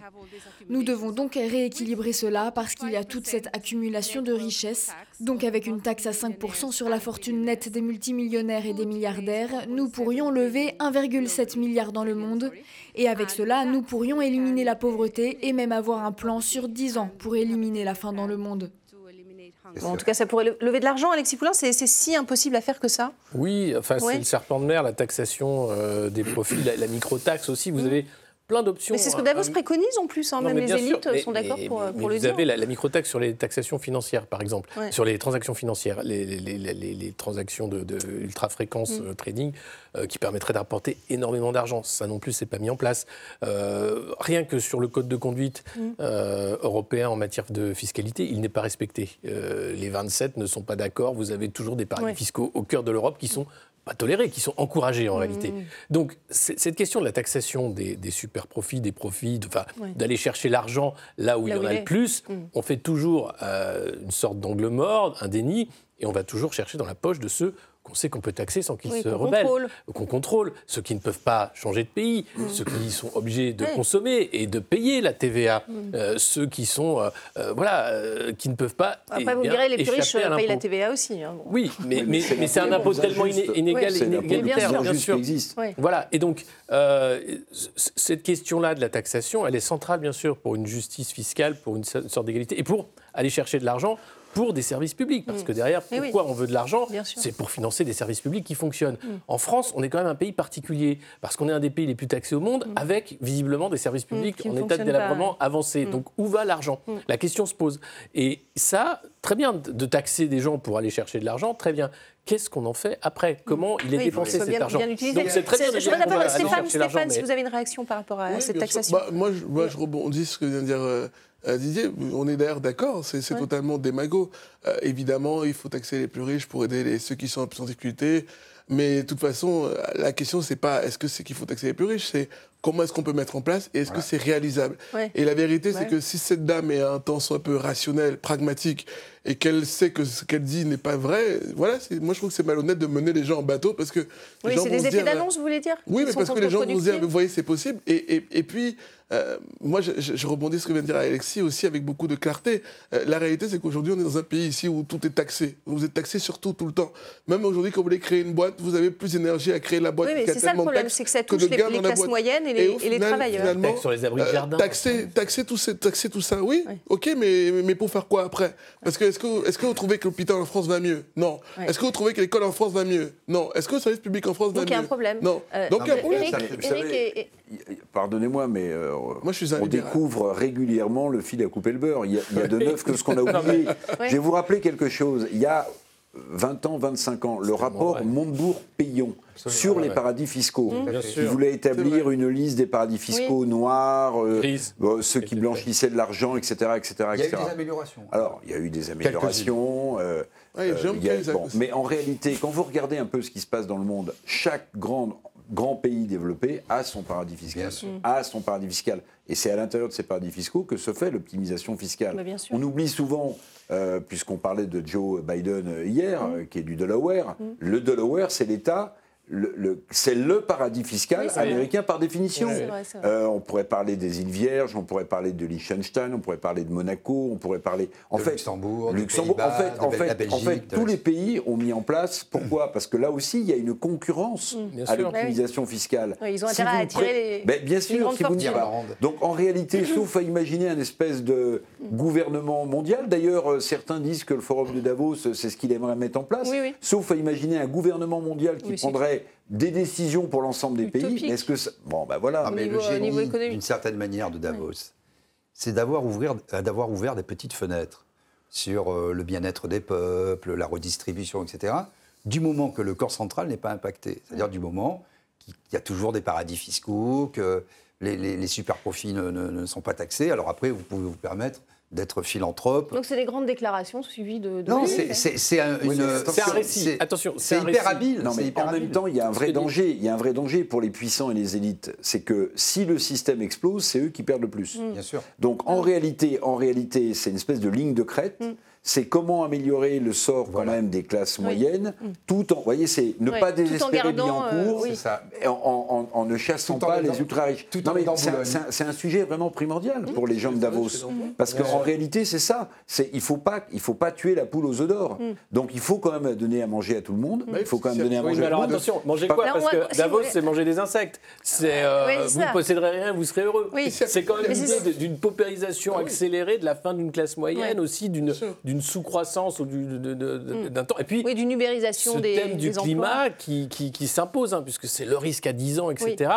Nous devons donc rééquilibrer cela parce qu'il y a toute cette accumulation de richesses. Donc avec une taxe à 5% sur la fortune nette des multimillionnaires et des milliardaires, nous pourrions lever 1,7 milliard dans le monde. Et avec cela, nous pourrions éliminer la pauvreté et même avoir un plan sur 10 ans pour éliminer la faim dans le monde en tout cas, ça pourrait lever de l'argent, Alexis Poulain. C'est si impossible à faire que ça? Oui, enfin, c'est le serpent de mer, la taxation euh, des profits, la, la micro-taxe aussi. Vous mm. avez plein d'options. Mais c'est ce que Davos euh, préconise en plus, hein, même les élites sont d'accord pour, pour le vous dire. Vous avez la, micro-taxe sur les taxations financières, par exemple, sur les transactions financières, les, les, les transactions de, de ultra-fréquence mm. euh, trading, euh, qui permettraient d'apporter énormément d'argent. Ça non plus, c'est pas mis en place. rien que sur le code de conduite mm. européen en matière de fiscalité, il n'est pas respecté. les 27 ne sont pas d'accord. Vous avez toujours des paradis fiscaux au cœur de l'Europe qui sont pas tolérés, qui sont encouragés en mmh. réalité. Donc cette question de la taxation des, super profits, des profits, d'aller chercher l'argent là où il y en a le plus, mmh. on fait toujours euh, une sorte d'angle mort, un déni, et on va toujours chercher dans la poche de ceux qu'on sait qu'on peut taxer sans qu'ils se rebellent, qu'on contrôle, ceux qui ne peuvent pas changer de pays, mm. ceux qui sont obligés de consommer et de payer la TVA, mm. euh, ceux qui sont, euh, euh, voilà, qui ne peuvent pas. Après, vous direz, les plus riches payent la TVA aussi. Hein, oui, mais, mais, c'est un impôt tellement inégal, inégalitaire, bien sûr. Voilà, et donc cette question-là de la taxation, elle est centrale, bien sûr, pour une justice fiscale, pour une sorte d'égalité, et pour aller chercher de l'argent pour des services publics. Parce mm. que derrière, pourquoi on veut de l'argent C'est pour financer des services publics qui fonctionnent. Mm. En France, on est quand même un pays particulier, parce qu'on est un des pays les plus taxés au monde, mm. avec visiblement des services publics en état de délabrement avancé. Donc où va l'argent La question se pose. Et ça, très bien de taxer des gens pour aller chercher de l'argent, très bien qu'est-ce qu'on en fait après? Comment il est dépensé cet argent? Donc c'est très bien Je voudrais d'abord Stéphane, Stéphane si vous avez une réaction par rapport à cette taxation. Bah, moi, je, moi, je rebondis sur ce que vient de dire euh, euh, Didier, on est d'ailleurs d'accord, c'est totalement démago. Euh, évidemment, il faut taxer les plus riches pour aider les, ceux qui sont en difficulté. Mais de toute façon, euh, la question, c'est pas est-ce que c'est qu'il faut taxer les plus riches, c'est comment est-ce qu'on peut mettre en place et est-ce que c'est réalisable. Et la vérité, c'est que si cette dame est un temps soit un peu rationnel, pragmatique, et qu'elle sait que ce qu'elle dit n'est pas vrai, voilà, moi je trouve que c'est malhonnête de mener les gens en bateau parce que. Oui, c'est des effets d'annonce, vous voulez dire Oui, mais parce que les gens vont se dire, vous voyez, c'est possible. Et, et, et puis, euh, moi, je, rebondis sur ce que vient de dire Alexis aussi avec beaucoup de clarté. Euh, la réalité, c'est qu'aujourd'hui, on est dans un pays ici où tout est taxé. Vous êtes taxé sur tout, tout le temps. Même aujourd'hui, quand vous voulez créer une boîte, vous avez plus d'énergie à créer la boîte. Oui, mais c'est ça le problème, c'est que ça touche les, les classes moyennes et les, et les travailleurs. sur les abris de euh, taxer, taxer, tout, taxer tout ça, oui, ok, mais, mais pour faire quoi après? Parce que est-ce que, est que vous trouvez que l'hôpital en France va mieux Non. Est-ce que vous trouvez que l'école en France va mieux Non. Est-ce que le service public en France va mieux Donc il y a un problème. Non. Donc il y a un problème. Pardonnez-moi, mais Moi, je suis on découvre régulièrement le fil à couper le beurre. Il y a, il y a de [laughs] neuf que ce qu'on a oublié. Je vais vous rappeler quelque chose. Il y a 20 ans, 25 ans, le rapport Montebourg-Payon sur les paradis fiscaux. Il voulait établir une liste des paradis fiscaux noirs, euh, ceux qui blanchissaient de l'argent, etc., etc., Il y a eu des améliorations. Alors, il y a eu des améliorations. Euh, euh, mais en réalité, quand vous regardez un peu ce qui se passe dans le monde, chaque grand, grand pays développé a son paradis fiscal. A son paradis fiscal. Et c'est à l'intérieur de ces paradis fiscaux que se fait l'optimisation fiscale. Bah, On oublie souvent puisqu'on parlait de Joe Biden hier, mm. qui est du Delaware, mm. le Delaware, c'est l'État c'est le paradis fiscal américain par définition. Euh, on pourrait parler des îles Vierges, on pourrait parler de Liechtenstein, on pourrait parler de Monaco, on pourrait parler en fait Luxembourg, Luxembourg. en fait, en fait, en fait tous les pays ont mis en place. Pourquoi? Parce que là aussi, il y a une concurrence mm. à l'optimisation fiscale. ils ont intérêt à attirer les, ben, bien sûr, si vous Donc en réalité, sauf à imaginer un espèce de mm. gouvernement mondial. D'ailleurs, euh, certains disent que le forum de Davos, c'est ce qu'il aimerait mettre en place. Sauf à imaginer un gouvernement mondial qui prendrait des décisions pour l'ensemble des pays. Est-ce que bon ben voilà. Ah, mais le génie, d'une certaine manière, de Davos, c'est d'avoir ouvert, euh, d'avoir ouvert des petites fenêtres sur euh, le bien-être des peuples, la redistribution, etc. Du moment que le corps central n'est pas impacté, c'est-à-dire du moment qu'il y a toujours des paradis fiscaux, que les, super profits ne, ne, sont pas taxés. Alors après, vous pouvez vous permettre d'être philanthrope. Donc c'est des grandes déclarations suivies de... non, c'est un, un, récit. Attention, c'est hyper habile. Non, mais en même temps, il y a un vrai danger. Il y a un vrai danger pour les puissants et les élites. C'est que si le système explose, c'est eux qui perdent le plus. Mm. Bien sûr. Donc en réalité, en réalité, c'est une espèce de ligne de crête. Mm c'est comment améliorer le sort quand même des classes moyennes, mm. tout en, voyez, c'est ne pas désespérer bien en cours, en, ne chassant pas les ultra riches. c'est un, sujet vraiment primordial mm. pour les gens de Davos, parce qu'en réalité c'est ça. C'est il faut pas il faut pas tuer la poule aux œufs d'or. Mm. Donc il faut quand même donner à manger à tout le monde. Il faut quand même donner à manger. à tout le monde. attention, manger quoi? Parce que Davos c'est manger des insectes. Euh, vous ne posséderez rien, vous serez heureux. C'est quand même l'idée d'une paupérisation accélérée de la fin d'une classe moyenne, aussi d'une d'une sous-croissance ou mm. d'un temps. Et puis, oui, d'une ubérisation des, thème du climat qui, qui, s'impose, hein, puisque c'est le risque à 10 ans, etc.,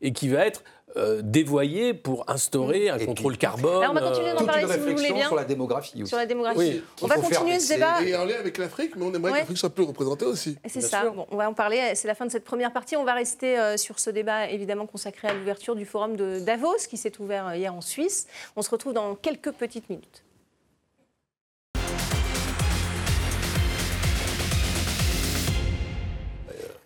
et qui va être euh, dévoyé pour instaurer un contrôle carbone. Alors on va continuer d'en parler si vous voulez bien. sur la démographie aussi. Sur la démographie. On va continuer ce débat. Et en lien avec l'Afrique, mais on aimerait que l'Afrique soit plus représentée aussi. C'est ça. Bon, on va en parler. C'est la fin de cette première partie. On va rester euh, sur ce débat évidemment consacré à l'ouverture du forum de Davos qui s'est ouvert euh, hier en Suisse. On se retrouve dans quelques petites minutes.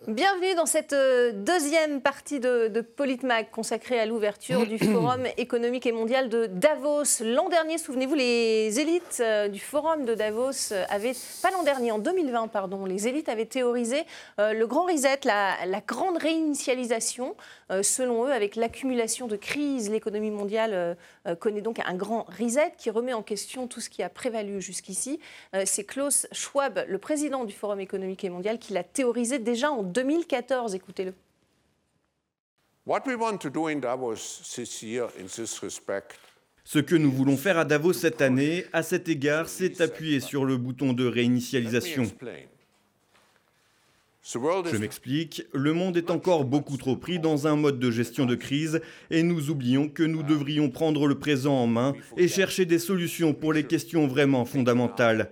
Bienvenue dans cette euh, deuxième partie de, de Politmag consacrée à l'ouverture du [clears throat] Forum économique et mondial de Davos. L'an dernier, souvenez-vous, les élites euh, du Forum de Davos avaient, pas l'an dernier, en 2020, pardon, les élites avaient théorisé euh, le grand reset, la, la grande réinitialisation. selon eux, avec l'accumulation de crises, l'économie mondiale connaît donc un grand reset qui remet en question tout ce qui a prévalu jusqu'ici. C'est Klaus Schwab, le président du Forum économique et mondial, qui l'a théorisé déjà en 2014. Écoutez-le. Ce que nous voulons faire à Davos cette année, à cet égard, c'est appuyer sur le bouton de réinitialisation. Je m'explique, le monde est encore beaucoup trop pris dans un mode de gestion de crise et nous oublions que nous devrions prendre le présent en main et chercher des solutions pour les questions vraiment fondamentales.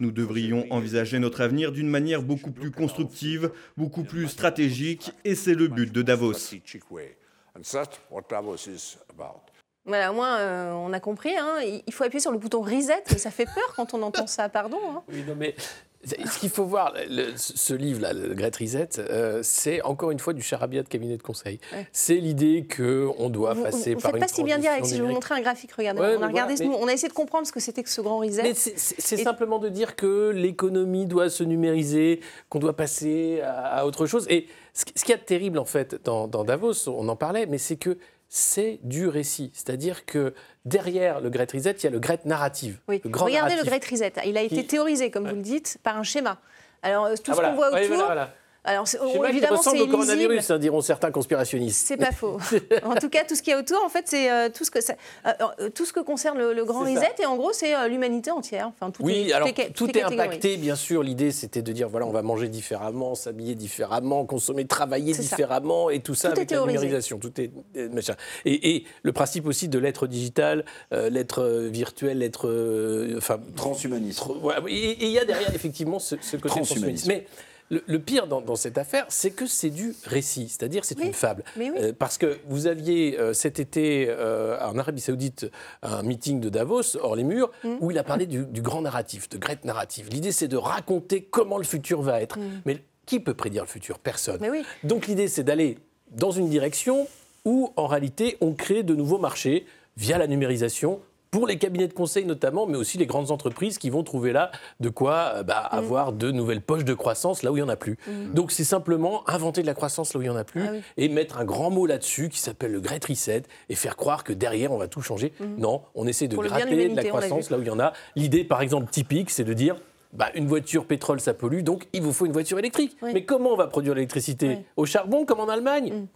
Nous devrions envisager notre avenir d'une manière beaucoup plus constructive, beaucoup plus stratégique, et c'est le but de Davos. Voilà, au moins, euh, on a compris. Hein. Il faut appuyer sur le bouton reset. Ça fait peur quand on entend ça, pardon. Hein. Oui, non, mais ce qu'il faut voir, ce livre-là, le Great Reset, euh, c'est encore une fois du charabia de cabinet de conseil. C'est l'idée qu'on doit passer par une. pas si bien dire, si je vous montrer un graphique, regardez. on, a regardé, on a essayé de comprendre ce que c'était que ce grand reset. C'est simplement de dire que l'économie doit se numériser, qu'on doit passer à, autre chose. Et ce, ce qu'il y a de terrible, en fait, dans, dans Davos, on en parlait, mais c'est que c'est du récit. C'est-à-dire que derrière le Great Reset, il y a le Great Narrative. Oui. Regardez le Great Reset. Il a été théorisé, comme vous le dites, par un schéma. Alors, euh, tout ah, ce qu'on voit autour, alors, évidemment, c'est au coronavirus, hein, diront certains conspirationnistes. C'est pas faux. [laughs] en tout cas, tout ce qui est autour, en fait, c'est euh, tout, ce que euh, euh, tout ce que concerne le, grand reset. Et en gros, c'est l'humanité entière. Enfin, oui, alors tout est impacté, bien sûr. L'idée, c'était de dire voilà, on va manger différemment, s'habiller différemment, consommer, travailler différemment, et tout ça avec la numérisation. Tout est Et, et, le principe aussi de l'être digital, l'être virtuel, l'être enfin transhumaniste. Et il y a derrière effectivement ce, côté transhumaniste. Mais le, pire dans, cette affaire, c'est que c'est du récit, c'est-à-dire c'est une fable. Euh, parce que vous aviez euh, cet été euh, en Arabie Saoudite un meeting de Davos, hors les murs, mm. où il a parlé du, grand narratif, de great narrative. L'idée, c'est de raconter comment le futur va être. Mm. Mais qui peut prédire le futur? Personne. Donc l'idée, c'est d'aller dans une direction où, en réalité, on crée de nouveaux marchés via la numérisation, pour les cabinets de conseil notamment, mais aussi les grandes entreprises qui vont trouver là de quoi euh, bah, mm. avoir de nouvelles poches de croissance là où il n'y en a plus. Mm. Donc c'est simplement inventer de la croissance là où il n'y en a plus ah et mettre un grand mot là-dessus qui s'appelle le Great Reset et faire croire que derrière on va tout changer. Mm. Non, on essaie de gratter de la croissance là où il y en a. L'idée par exemple typique, c'est de dire bah, une voiture pétrole, ça pollue, donc il vous faut une voiture électrique. Mais comment on va produire l'électricité? Au charbon, comme en Allemagne?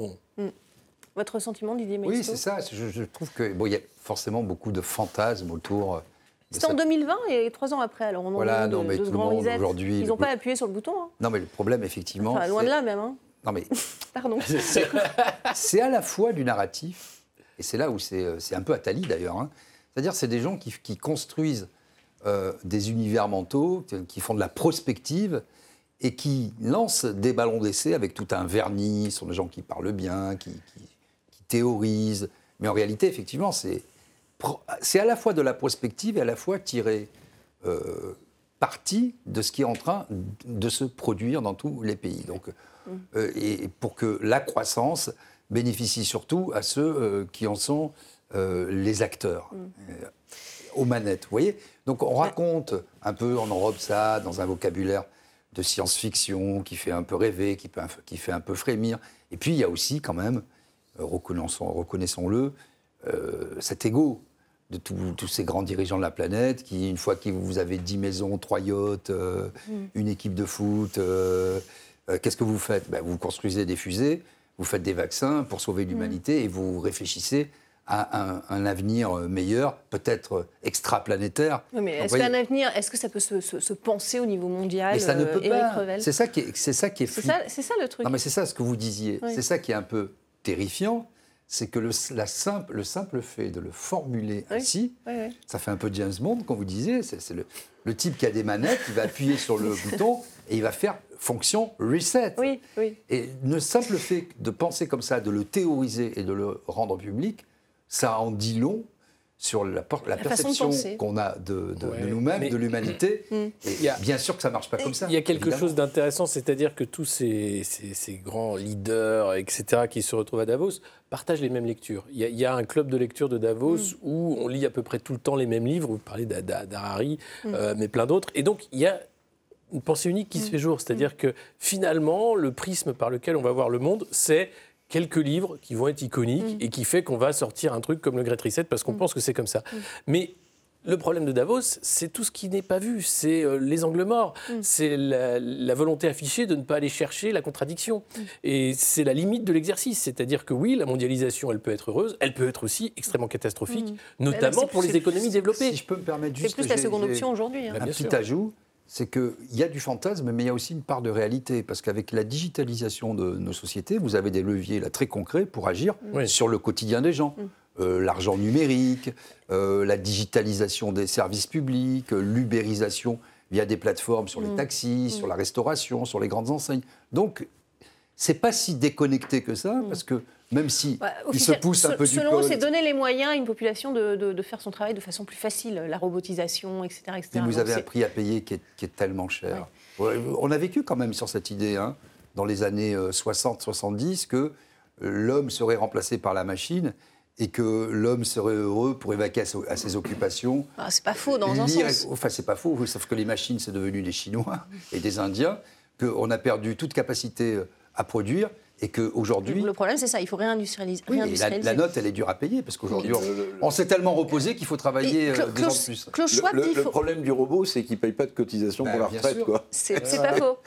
Votre sentiment, Didier Oui, c'est ça. Je, trouve qu'il bon, y a forcément beaucoup de fantasmes autour. C'était en 2020 et trois ans après. Alors, on voilà, non, mais tout le monde aujourd'hui. Ils n'ont pas appuyé sur le bouton. Hein. Non, mais le problème, effectivement. Enfin, loin de là même. Hein. Non, mais. [laughs] Pardon. [laughs] c'est à la fois du narratif, et c'est là où c'est euh, un peu Attali d'ailleurs. Hein. C'est-à-dire, c'est des gens qui, qui construisent euh, des univers mentaux, qui font de la prospective et qui lancent des ballons d'essai avec tout un vernis. Ce sont des gens qui parlent bien, qui, qui théorise. Mais en réalité, effectivement, c'est, c'est à la fois de la prospective et à la fois tirer euh, parti de ce qui est en train de se produire dans tous les pays. Donc, mm. euh, et pour que la croissance bénéficie surtout à ceux euh, qui en sont les acteurs, mm. aux manettes. Vous voyez? Donc on raconte un peu en Europe ça, dans un vocabulaire de science-fiction qui fait un peu rêver, qui, peut, qui fait un peu frémir. Et puis il y a aussi quand même reconnaissons-le, euh, cet ego de tous ces grands dirigeants de la planète qui, une fois que vous avez 10 maisons, 3 yachts, euh, mm. une équipe de foot, qu'est-ce que vous faites? Ben, Vous construisez des fusées, vous faites des vaccins pour sauver l'humanité mm. et vous réfléchissez à un, avenir meilleur, peut-être extraplanétaire. Oui, mais est-ce qu'un avenir, est-ce que ça peut se, penser au niveau mondial Mais ça ne peut pas. C'est ça qui est, c'est ça qui est. C'est ça, ça, le truc. Non, mais c'est ça ce que vous disiez. C'est ça qui est un peu terrifiant, c'est que le, la simple, le simple fait de le formuler ainsi, ça fait un peu James Bond, comme vous disiez, c'est le, le, type qui a des manettes, il va appuyer sur le [laughs] bouton et il va faire fonction reset. Oui, oui. Et le simple fait de penser comme ça, de le théoriser et de le rendre public, ça en dit long sur la, la, perception qu'on a de, nous-mêmes, de l'humanité. [coughs] Mm. Et bien sûr que ça ne marche pas comme ça. Il y a quelque chose d'intéressant, c'est-à-dire que tous ces, grands leaders, etc., qui se retrouvent à Davos, partagent les mêmes lectures. Il y, a, un club de lecture de Davos mm. où on lit à peu près tout le temps les mêmes livres. Vous parlez d'Harari, mm. euh, mais plein d'autres. Et donc, il y a une pensée unique qui se fait jour. C'est-à-dire que finalement, le prisme par lequel on va voir le monde, c'est quelques livres qui vont être iconiques mm. et qui fait qu'on va sortir un truc comme le Great Reset parce qu'on mm. pense que c'est comme ça. Mm. Mais le problème de Davos, c'est tout ce qui n'est pas vu, c'est euh, les angles morts, c'est la, volonté affichée de ne pas aller chercher la contradiction. Et c'est la limite de l'exercice, c'est-à-dire que oui, la mondialisation, elle peut être heureuse, elle peut être aussi extrêmement catastrophique, notamment pour les économies développées. Si je peux me permettre juste... C'est plus la seconde option aujourd'hui. Hein. Un petit ajout, c'est qu'il y a du fantasme, mais il y a aussi une part de réalité. Parce qu'avec la digitalisation de nos sociétés, vous avez des leviers là, très concrets pour agir sur le quotidien des gens. Mm. Euh, l'argent numérique, euh, la digitalisation des services publics, euh, l'ubérisation via des plateformes sur les mm. taxis, sur mm. la restauration, sur les grandes enseignes. Donc, c'est pas si déconnecté que ça, parce que même si il se pousse un peu du Selon c'est donner les moyens à une population de, faire son travail de façon plus facile, la robotisation, etc. Et vous avez un prix à payer qui est, tellement cher. On a vécu quand même sur cette idée, hein, dans les années 60-70, euh, que euh, l'homme serait remplacé par la machine et que l'homme serait heureux pour évacuer à ses occupations. Ah, c'est pas faux dans un sens. Enfin, c'est pas faux, sauf que les machines, c'est devenu des Chinois [laughs] et des Indiens, qu'on a perdu toute capacité euh, à produire et qu'aujourd'hui... Le problème, c'est ça, il faut réindustrialiser. Oui, la, note, elle est dure à payer, parce qu'aujourd'hui, on, s'est tellement reposé qu'il faut travailler euh, deux ans de plus. le, problème du robot, c'est qu'il ne paye pas de cotisation pour bah, la retraite. C'est pas faux.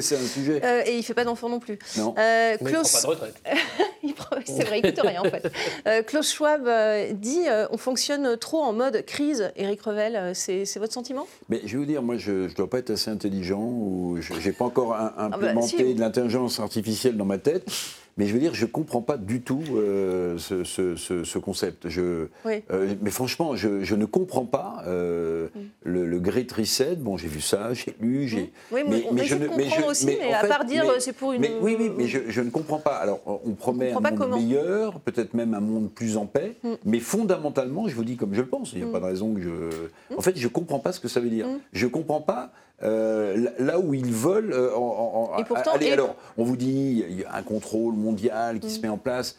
C'est un sujet. Euh, et il ne fait pas d'enfants non plus. Non, euh, Mais Klaus... il prend pas de retraite. [laughs] c'est vrai, il ne coûte rien, en fait. Euh, Klaus Schwab dit on fonctionne trop en mode crise. Éric Revel, c'est votre sentiment? Mais je vais vous dire, moi, je ne dois pas être assez intelligent ou je n'ai pas encore ah bah, implémenté de l'intelligence artificielle dans ma tête. [laughs] Mais je veux dire, je ne comprends pas du tout euh, ce, concept. Je, euh, mais franchement, je, ne comprends pas euh, mm. le, Great Reset. Bon, j'ai vu ça, j'ai lu, j'ai. Oui, mais, mais, je ne mais je, aussi, mais, à part dire c'est pour une. oui, oui, mais je, ne comprends pas. Alors, on promet un monde meilleur, peut-être même un monde plus en paix, mm. mais fondamentalement, je vous dis comme je le pense. Il n'y a mm. pas de raison que je. En fait, je ne comprends pas ce que ça veut dire. Je ne comprends pas euh, là où ils veulent. Euh, en, et pourtant, allez, alors, on vous dit, il y a un contrôle mondial qui se met en place.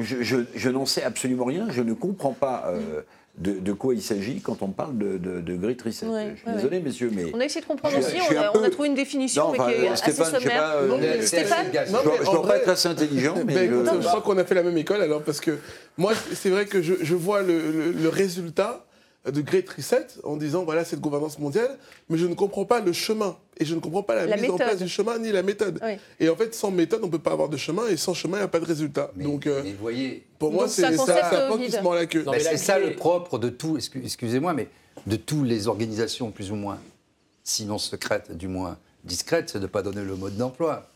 Je, n'en sais absolument rien. Je ne comprends pas. Euh, de, quoi il s'agit quand on parle de, de, Great Reset. je suis désolé, messieurs, mais... On a essayé de comprendre aussi, on, a, trouvé une définition, mais qui est assez sommaire. Stéphane Je ne dois pas être assez intelligent, [laughs] mais... je... je crois qu'on a fait la même école, alors, parce que moi, c'est vrai que je, vois le, le résultat de Great Reset en disant voilà cette gouvernance mondiale, mais je ne comprends pas le chemin et je ne comprends pas la, mise en place du chemin ni la méthode. Et en fait, sans méthode, on ne peut pas avoir de chemin et sans chemin, il n'y a pas de résultat. Donc, euh, voyez, pour moi, c'est ça, qui se mord la queue. C'est ça le propre de tout, excusez-moi, mais de toutes les organisations plus ou moins, sinon secrètes, du moins discrètes, c'est de ne pas donner le mode d'emploi.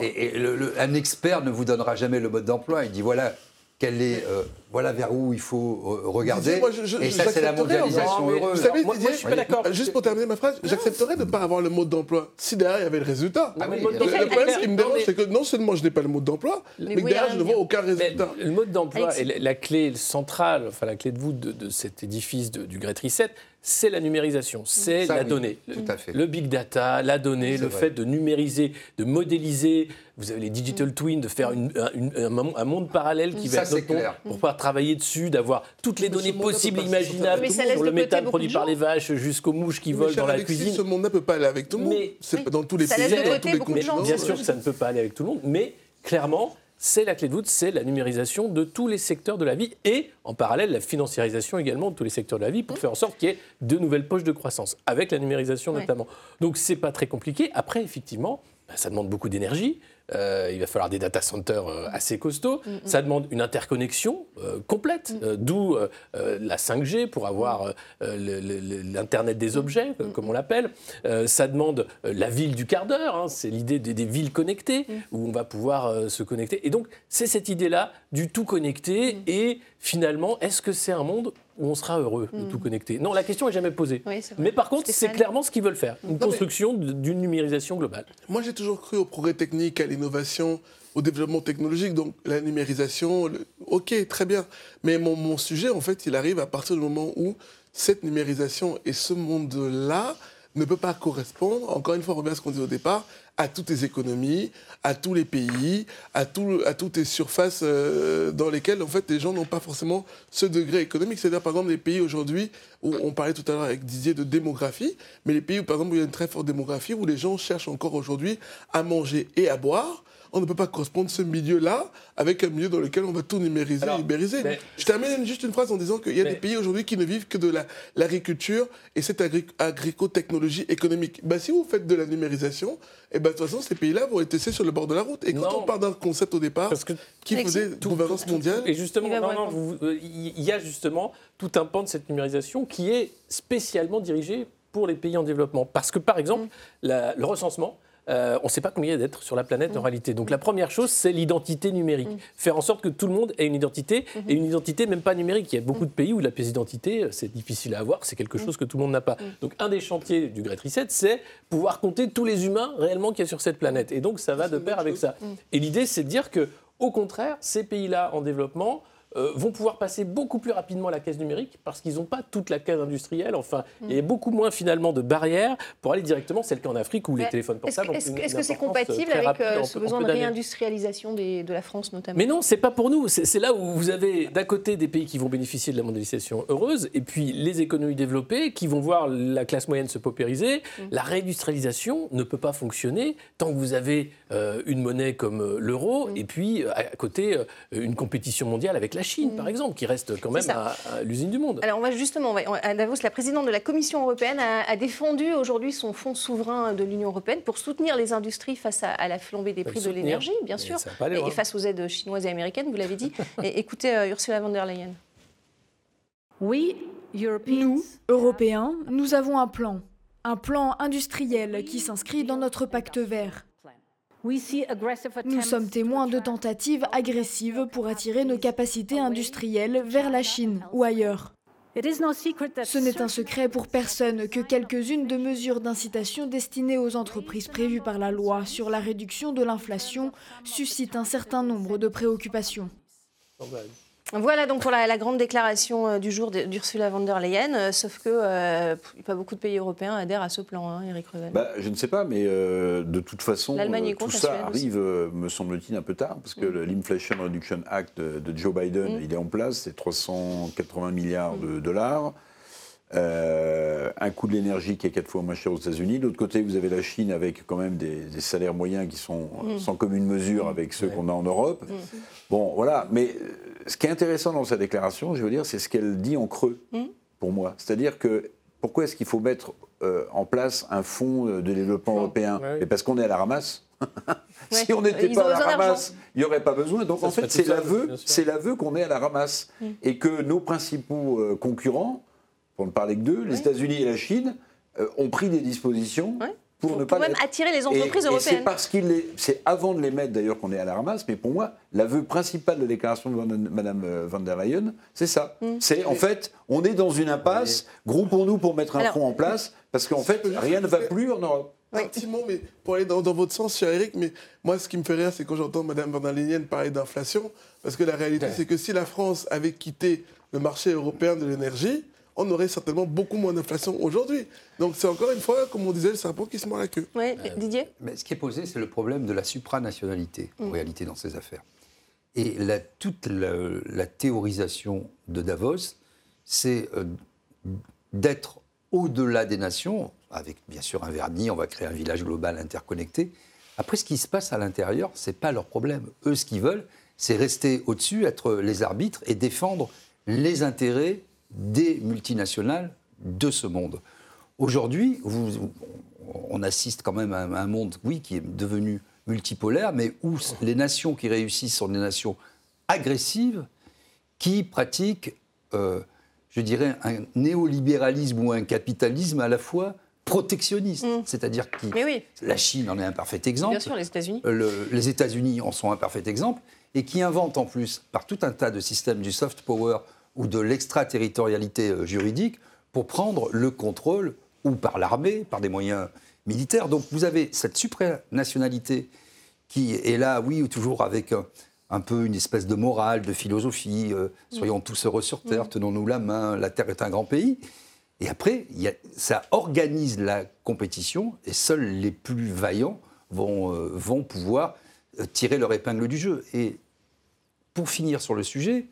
Et, un expert ne vous donnera jamais le mode d'emploi. Il dit voilà, quelle est, euh, voilà vers où il faut euh, regarder. et ça, c'est la mondialisation heureuse. Vous savez, moi, je suis pas d'accord. Juste pour terminer ma phrase, j'accepterais de ne pas avoir le mode d'emploi si derrière il y avait le résultat. Ah, le, problème, ce qui me dérange, c'est que non seulement je n'ai pas le mode d'emploi, mais, que derrière, je ne vois aucun résultat. le mode d'emploi est la clé centrale, enfin la clé de voûte de, cet édifice du Great Reset, c'est la numérisation, c'est la donnée. Tout à fait. Le big data, la donnée, le fait de numériser, de modéliser. Vous avez les digital twins, de faire un, monde parallèle qui va être notre monde pour travailler dessus, d'avoir toutes les données possibles, imaginables, sur le méthane produit par les vaches jusqu'aux mouches qui volent dans la cuisine. Ce monde ne peut pas aller avec tout le monde. C'est dans tous les pays, dans tous les continents. Bien sûr que ça ne peut pas aller avec tout le monde, mais clairement, c'est la clé de voûte, c'est la numérisation de tous les secteurs de la vie et en parallèle la financiarisation également de tous les secteurs de la vie pour mmh. faire en sorte qu'il y ait de nouvelles poches de croissance, avec la numérisation notamment. Donc c'est pas très compliqué. Après, effectivement, bah, ça demande beaucoup d'énergie. Euh, il va falloir des data centers euh, assez costauds. Mm, mm. Ça demande une interconnexion euh, complète, mm. d'où la 5G pour avoir l'Internet des objets, comme on l'appelle. ça demande la ville du quart d'heure, hein. c'est l'idée des, villes connectées, où on va pouvoir se connecter. Et donc, c'est cette idée-là du tout connecté. Et finalement, est-ce que c'est un monde on sera heureux de tout connecter. Non, la question n'est jamais posée. Mais par contre, c'est clairement ce qu'ils veulent faire, une construction d'une numérisation globale. Moi, j'ai toujours cru au progrès technique, à l'innovation, au développement technologique, donc la numérisation, ok, très bien. Mais mon, mon, sujet, en fait, il arrive à partir du moment où cette numérisation et ce monde-là ne peut pas correspondre, encore une fois, on revient à ce qu'on disait au départ, à toutes les économies, à tous les pays, à, tout, à toutes les surfaces euh, dans lesquelles, en fait, les gens n'ont pas forcément ce degré économique. C'est-à-dire, par exemple, les pays aujourd'hui, où on parlait tout à l'heure avec Didier de démographie, mais les pays, où, par exemple, où il y a une très forte démographie, où les gens cherchent encore aujourd'hui à manger et à boire, on ne peut pas correspondre ce milieu-là avec un milieu dans lequel on va tout numériser et libériser. Je termine juste une phrase en disant qu'il y a des pays aujourd'hui qui ne vivent que de l'agriculture et cette agrico-technologie économique. Bah, si vous faites de la numérisation, et eh ben, de toute façon, ces pays-là vont être laissés sur le bord de la route. Et quand on part d'un concept au départ qui faisait gouvernance mondiale. Et justement, euh, il y a justement tout un pan de cette numérisation qui est spécialement dirigé pour les pays en développement. Parce que, par exemple, mm. le recensement, euh, on ne sait pas combien il y a d'êtres sur la planète en mm. réalité. Donc la première chose, c'est l'identité numérique. Mm. Faire en sorte que tout le monde ait une identité, mm-hmm. et une identité même pas numérique. Il y a beaucoup de pays où la pièce d'identité, euh, c'est difficile à avoir, c'est quelque chose que tout le monde n'a pas. Donc un des chantiers du Great Reset, c'est pouvoir compter tous les humains réellement qu'il y a sur cette planète. Et donc ça va de pair avec ça. Et l'idée, c'est de dire que, au contraire, ces pays-là en développement, euh, vont pouvoir passer beaucoup plus rapidement à la caisse numérique parce qu'ils n'ont pas toute la caisse industrielle. Enfin, il y a beaucoup moins finalement de barrières pour aller directement, celle qu'en Afrique où les téléphones portables. Est-ce que c'est compatible avec euh, ce besoin de réindustrialisation de la France notamment? Mais non, c'est pas pour nous. C'est là où vous avez d'un côté des pays qui vont bénéficier de la mondialisation heureuse et puis les économies développées qui vont voir la classe moyenne se paupériser. Mm. La réindustrialisation ne peut pas fonctionner tant que vous avez euh, une monnaie comme l'euro mm. et puis à côté une compétition mondiale avec la Chine, par mm. exemple, qui reste quand même à, l'usine du monde. Alors, on va justement, à Davos, la présidente de la Commission européenne a, défendu aujourd'hui son fonds souverain de l'Union européenne pour soutenir les industries face à, la flambée des prix de l'énergie, bien sûr, et, face aux aides chinoises et américaines, vous l'avez dit. [laughs] et, écoutez euh, Ursula von der Leyen. Oui, nous, Européens, nous avons un plan, un plan industriel qui s'inscrit dans notre pacte vert. Nous sommes témoins de tentatives agressives pour attirer nos capacités industrielles vers la Chine ou ailleurs. Ce n'est un secret pour personne que quelques-unes de mesures d'incitation destinées aux entreprises prévues par la loi sur la réduction de l'inflation suscitent un certain nombre de préoccupations. Voilà donc pour la, grande déclaration euh, du jour d'Ursula von der Leyen, euh, sauf que euh, pas beaucoup de pays européens adhèrent à ce plan, hein, Eric Revel. Bah, je ne sais pas, mais de toute façon, tout ça arrive, me semble-t-il, un peu tard, parce que mm. l'Inflation Reduction Act de, Joe Biden, mm. il est en place, c'est 380 milliards de mm. Dollars. un coût de l'énergie qui est quatre fois moins cher aux États-Unis. D'autre côté, vous avez la Chine avec quand même des, salaires moyens qui sont sans commune mesure avec ceux qu'on a en Europe. Bon, voilà, mais ce qui est intéressant dans sa déclaration, je veux dire, c'est ce qu'elle dit en creux, pour moi. C'est-à-dire que pourquoi est-ce qu'il faut mettre euh, en place un fonds de développement européen Parce qu'on est à la ramasse. [laughs] si on n'était pas à la ramasse, il n'y aurait pas besoin. Donc en fait, c'est l'aveu, c'est l'aveu qu'on est à la ramasse et que nos principaux euh, concurrents, pour ne parler que d'eux, les États-Unis et la Chine, euh, ont pris des dispositions pour, ne pas même attirer les entreprises européennes. c'est parce qu'il est, c'est avant de les mettre d'ailleurs qu'on est à la ramasse, mais pour moi, l'aveu principal de la déclaration de Mme euh, van der Leyen, c'est ça. Mm. C'est en fait, on est dans une impasse, groupons-nous pour mettre un front en place, parce qu'en fait, rien ne va plus en Europe. Oui. Un petit mot, mais pour aller dans, votre sens, cher Eric, mais moi, ce qui me fait rire, c'est quand j'entends Mme van der Leyen parler d'inflation, parce que la réalité, c'est que si la France avait quitté le marché européen de l'énergie, on aurait certainement beaucoup moins d'inflation aujourd'hui. Donc c'est encore une fois, comme on disait, le serpent qui se mord la queue. Oui, Didier Mais Ce qui est posé, c'est le problème de la supranationalité, en mm. réalité, dans ces affaires. Et la, toute la, théorisation de Davos, c'est euh, d'être au-delà des nations, avec bien sûr un vernis, on va créer un village global interconnecté. Après, ce qui se passe à l'intérieur, ce n'est pas leur problème. Eux, ce qu'ils veulent, c'est rester au-dessus, être les arbitres et défendre les intérêts des multinationales de ce monde. Aujourd'hui, on assiste quand même à un monde, oui, qui est devenu multipolaire, mais où les nations qui réussissent sont des nations agressives qui pratiquent, euh, je dirais, un néolibéralisme ou un capitalisme à la fois protectionniste. Mm. C'est-à-dire que la Chine en est un parfait exemple. Bien sûr, les États-Unis. les États-Unis en sont un parfait exemple. Et qui inventent en plus, par tout un tas de systèmes du soft power ou de l'extraterritorialité euh, juridique pour prendre le contrôle, ou par l'armée, par des moyens militaires. Donc vous avez cette supranationalité qui est là, oui, toujours avec un, peu une espèce de morale, de philosophie, euh, soyons tous heureux sur Terre, mm. tenons-nous la main, la Terre est un grand pays. Et après, ça organise la compétition et seuls les plus vaillants vont, euh, vont pouvoir tirer leur épingle du jeu. Et pour finir sur le sujet,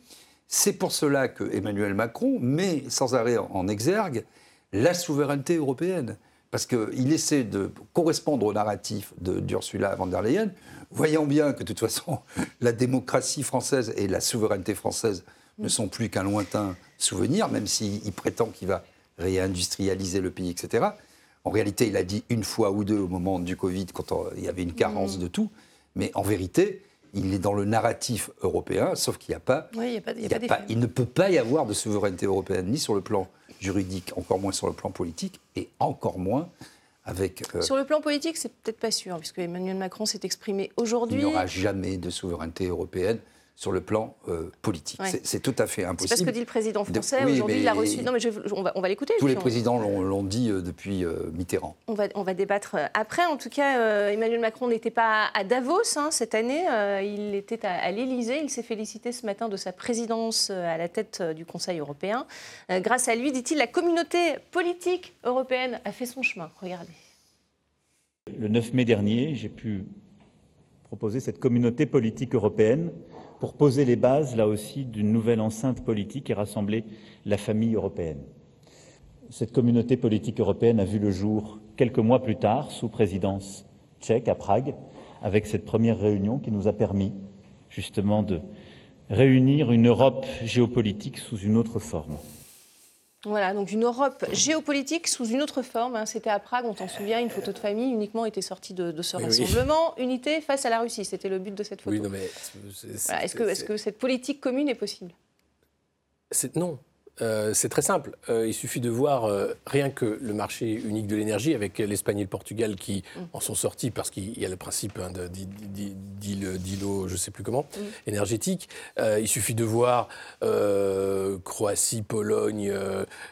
c'est pour cela que Emmanuel Macron met sans arrêt en exergue la souveraineté européenne. Parce qu'il essaie de correspondre au narratif d'Ursula von der Leyen, voyant bien que de toute façon, [laughs] la démocratie française et la souveraineté française ne sont plus qu'un lointain souvenir, même s'il prétend qu'il va réindustrialiser le pays, etc. En réalité, il a dit une fois ou deux au moment du Covid, quand il y avait une carence mmh. de tout. Mais en vérité, il est dans le narratif européen, sauf qu'il n'y a pas. il, ne peut pas y avoir de souveraineté européenne, ni sur le plan juridique, encore moins sur le plan politique, et encore moins avec. Euh, sur le plan politique, c'est peut-être pas sûr, puisque Emmanuel Macron s'est exprimé aujourd'hui. Il n'y aura jamais de souveraineté européenne sur le plan euh, politique. C'est tout à fait impossible. C'est parce que dit le président français. Aujourd'hui, il a reçu. Non, mais on va, l'écouter. Tous les présidents l'ont dit euh, depuis euh, Mitterrand. On va, on va débattre après. En tout cas, Emmanuel Macron n'était pas à Davos hein, cette année. il était à, à l'Élysée. Il s'est félicité ce matin de sa présidence à la tête du Conseil européen. grâce à lui, dit-il, la communauté politique européenne a fait son chemin. Regardez. Le 9 mai dernier, j'ai pu proposer cette communauté politique européenne pour poser les bases, là aussi, d'une nouvelle enceinte politique et rassembler la famille européenne. Cette communauté politique européenne a vu le jour quelques mois plus tard, sous présidence tchèque, à Prague, avec cette première réunion qui nous a permis justement de réunir une Europe géopolitique sous une autre forme. Voilà, donc une Europe géopolitique sous une autre forme. Hein. C'était à Prague, on t'en souvient, une photo de famille uniquement était sortie de, ce rassemblement. Unité face à la Russie, c'était le but de cette photo. Est-ce que, est que cette politique commune est possible? Non. Euh, c'est très simple. Euh, il suffit de voir euh, rien que le marché unique de l'énergie avec l'Espagne et le Portugal qui mm. en sont sortis parce qu'il y a le principe hein, d'îlot, je ne sais plus comment, mm. énergétique. il suffit de voir Croatie, Pologne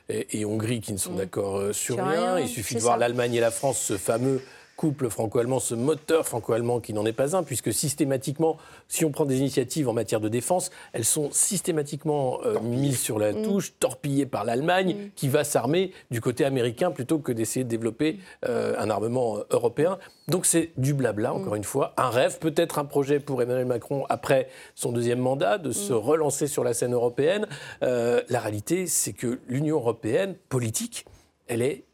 et, Hongrie qui ne sont mm. d'accord sur, rien. Il suffit de voir l'Allemagne et la France, ce fameux couple franco-allemand, ce moteur franco-allemand qui n'en est pas un, puisque systématiquement, si on prend des initiatives en matière de défense, elles sont systématiquement euh, mises sur la mm. touche, torpillées par l'Allemagne, mm. qui va s'armer du côté américain plutôt que d'essayer de développer euh, un armement euh, européen. Donc c'est du blabla, mm. encore une fois, un rêve, peut-être un projet pour Emmanuel Macron après son deuxième mandat, de se relancer sur la scène européenne. la réalité, c'est que l'Union européenne, politique, elle est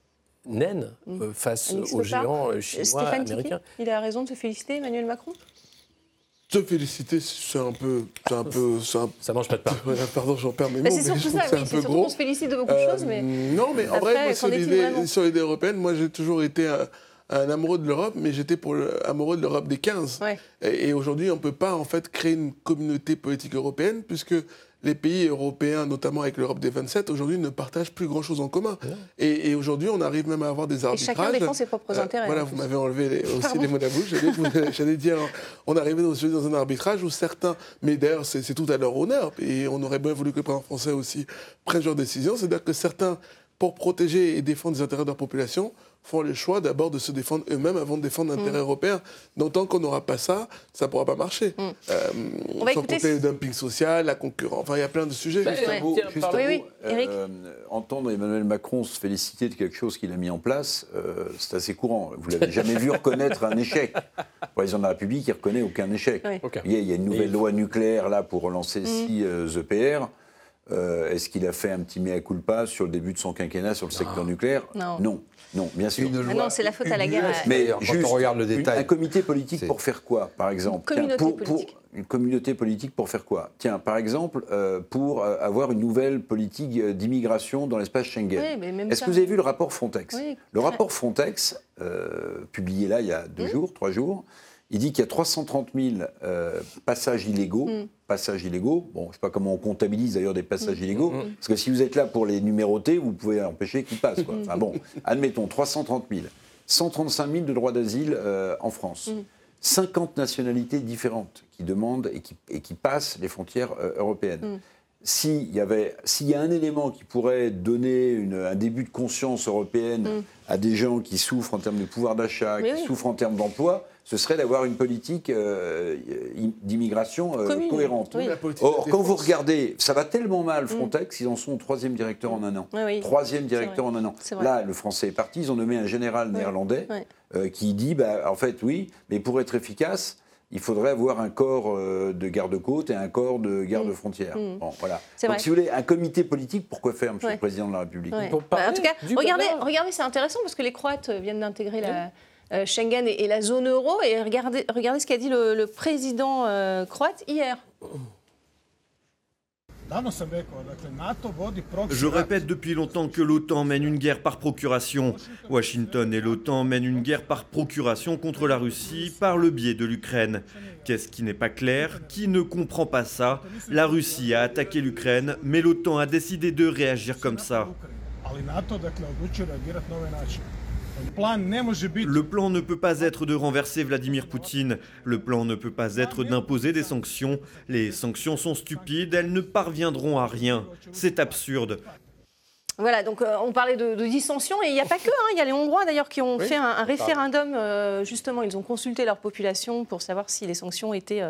naine mm. euh, face aux géants euh, chinois, américains. il a raison de se féliciter, Emmanuel Macron? Se féliciter, c'est un peu, c'est un peu, ça mange pas de pain. [laughs] Pardon, j'en perds mes mots. c'est surtout ça, oui, c'est qu'on se félicite de beaucoup de choses, mais euh, non, mais en vrai, sur l'idée européenne, moi j'ai toujours été un, amoureux de l'Europe, mais j'étais pour amoureux de l'Europe des 15. Et, et aujourd'hui, on peut pas en fait créer une communauté politique européenne puisque les pays européens, notamment avec l'Europe des 27, aujourd'hui ne partagent plus grand-chose en commun. Et, aujourd'hui, on arrive même à avoir des arbitrages. Et chacun défend ses propres euh, intérêts. voilà, vous m'avez enlevé aussi les mots de la bouche. J'allais dire, on arrivait dans, dans un arbitrage où certains, mais d'ailleurs c'est tout à leur honneur, et on aurait bien voulu que le président français aussi prenne ce genre de décision, c'est-à-dire que certains, pour protéger et défendre les intérêts de leur population, font le choix d'abord de se défendre eux-mêmes avant de défendre l'intérêt mm. européen. Donc tant qu'on n'aura pas ça, ça ne pourra pas marcher. Mm. Euh, On va sans compter le dumping social, la concurrence, enfin il y a plein de sujets. juste un mot, euh, entendre Emmanuel Macron se féliciter de quelque chose qu'il a mis en place, euh, c'est assez courant. Vous l'avez [laughs] jamais vu reconnaître un échec. Le président de la République, il ne reconnaît aucun échec. Il, y a, une nouvelle loi nucléaire là pour relancer 6 mm. EPR. Euh, est-ce qu'il a fait un petit mea culpa sur le début de son quinquennat sur le secteur nucléaire? Non. non. bien sûr. Ah non, c'est la faute à la guerre. Mais juste, on regarde le détail. Un comité politique pour faire quoi, par exemple? Une communauté politique. une communauté politique pour faire quoi? Tiens, par exemple, euh, pour euh, avoir une nouvelle politique d'immigration dans l'espace Schengen. Est-ce que vous avez vu le rapport Frontex Le rapport Frontex, publié là il y a deux jours, trois jours, il dit qu'il y a 330 000 euh, passages illégaux. Mm. Passages illégaux. Bon, je ne sais pas comment on comptabilise d'ailleurs des passages mm. illégaux. Mm. Parce que si vous êtes là pour les numéroter, vous pouvez empêcher qu'ils passent. Enfin bon, admettons 330 000. 135 000 de droits d'asile euh, en France. 50 nationalités différentes qui demandent et qui, et qui passent les frontières euh, européennes. S'il y, avait, s'il y a un élément qui pourrait donner une, un début de conscience européenne à des gens qui souffrent en termes de pouvoir d'achat, qui souffrent en termes d'emploi, ce serait d'avoir une politique euh, d'immigration euh, cohérente. Or, quand vous regardez, ça va tellement mal, mm. Frontex, ils en sont au troisième directeur en un an. Troisième directeur en un an. Là, le français est parti, ils ont nommé un général néerlandais euh, qui dit, bah, en fait, oui, mais pour être efficace, il faudrait avoir un corps de garde-côte et un corps de garde-frontière. Mm. Bon, voilà. Donc, si vous voulez, un comité politique, pourquoi faire, Monsieur le Président de la République? Bah, En tout cas, regardez, regardez c'est intéressant parce que les Croates viennent d'intégrer la Schengen et, la zone euro. Et regardez, regardez ce qu'a dit le, président euh, croate hier. Je répète depuis longtemps que l'OTAN mène une guerre par procuration. Washington et l'OTAN mènent une guerre par procuration contre la Russie par le biais de l'Ukraine. Qu'est-ce qui n'est pas clair? Qui ne comprend pas ça? La Russie a attaqué l'Ukraine, mais l'OTAN a décidé de réagir comme ça. Le plan ne peut pas être de renverser Vladimir Poutine. Le plan ne peut pas être d'imposer des sanctions. Les sanctions sont stupides, elles ne parviendront à rien. C'est absurde. Voilà, donc euh, on parlait de, dissension et il n'y a pas que, hein, il y a les Hongrois d'ailleurs qui ont fait un, référendum, euh, justement, ils ont consulté leur population pour savoir si les sanctions étaient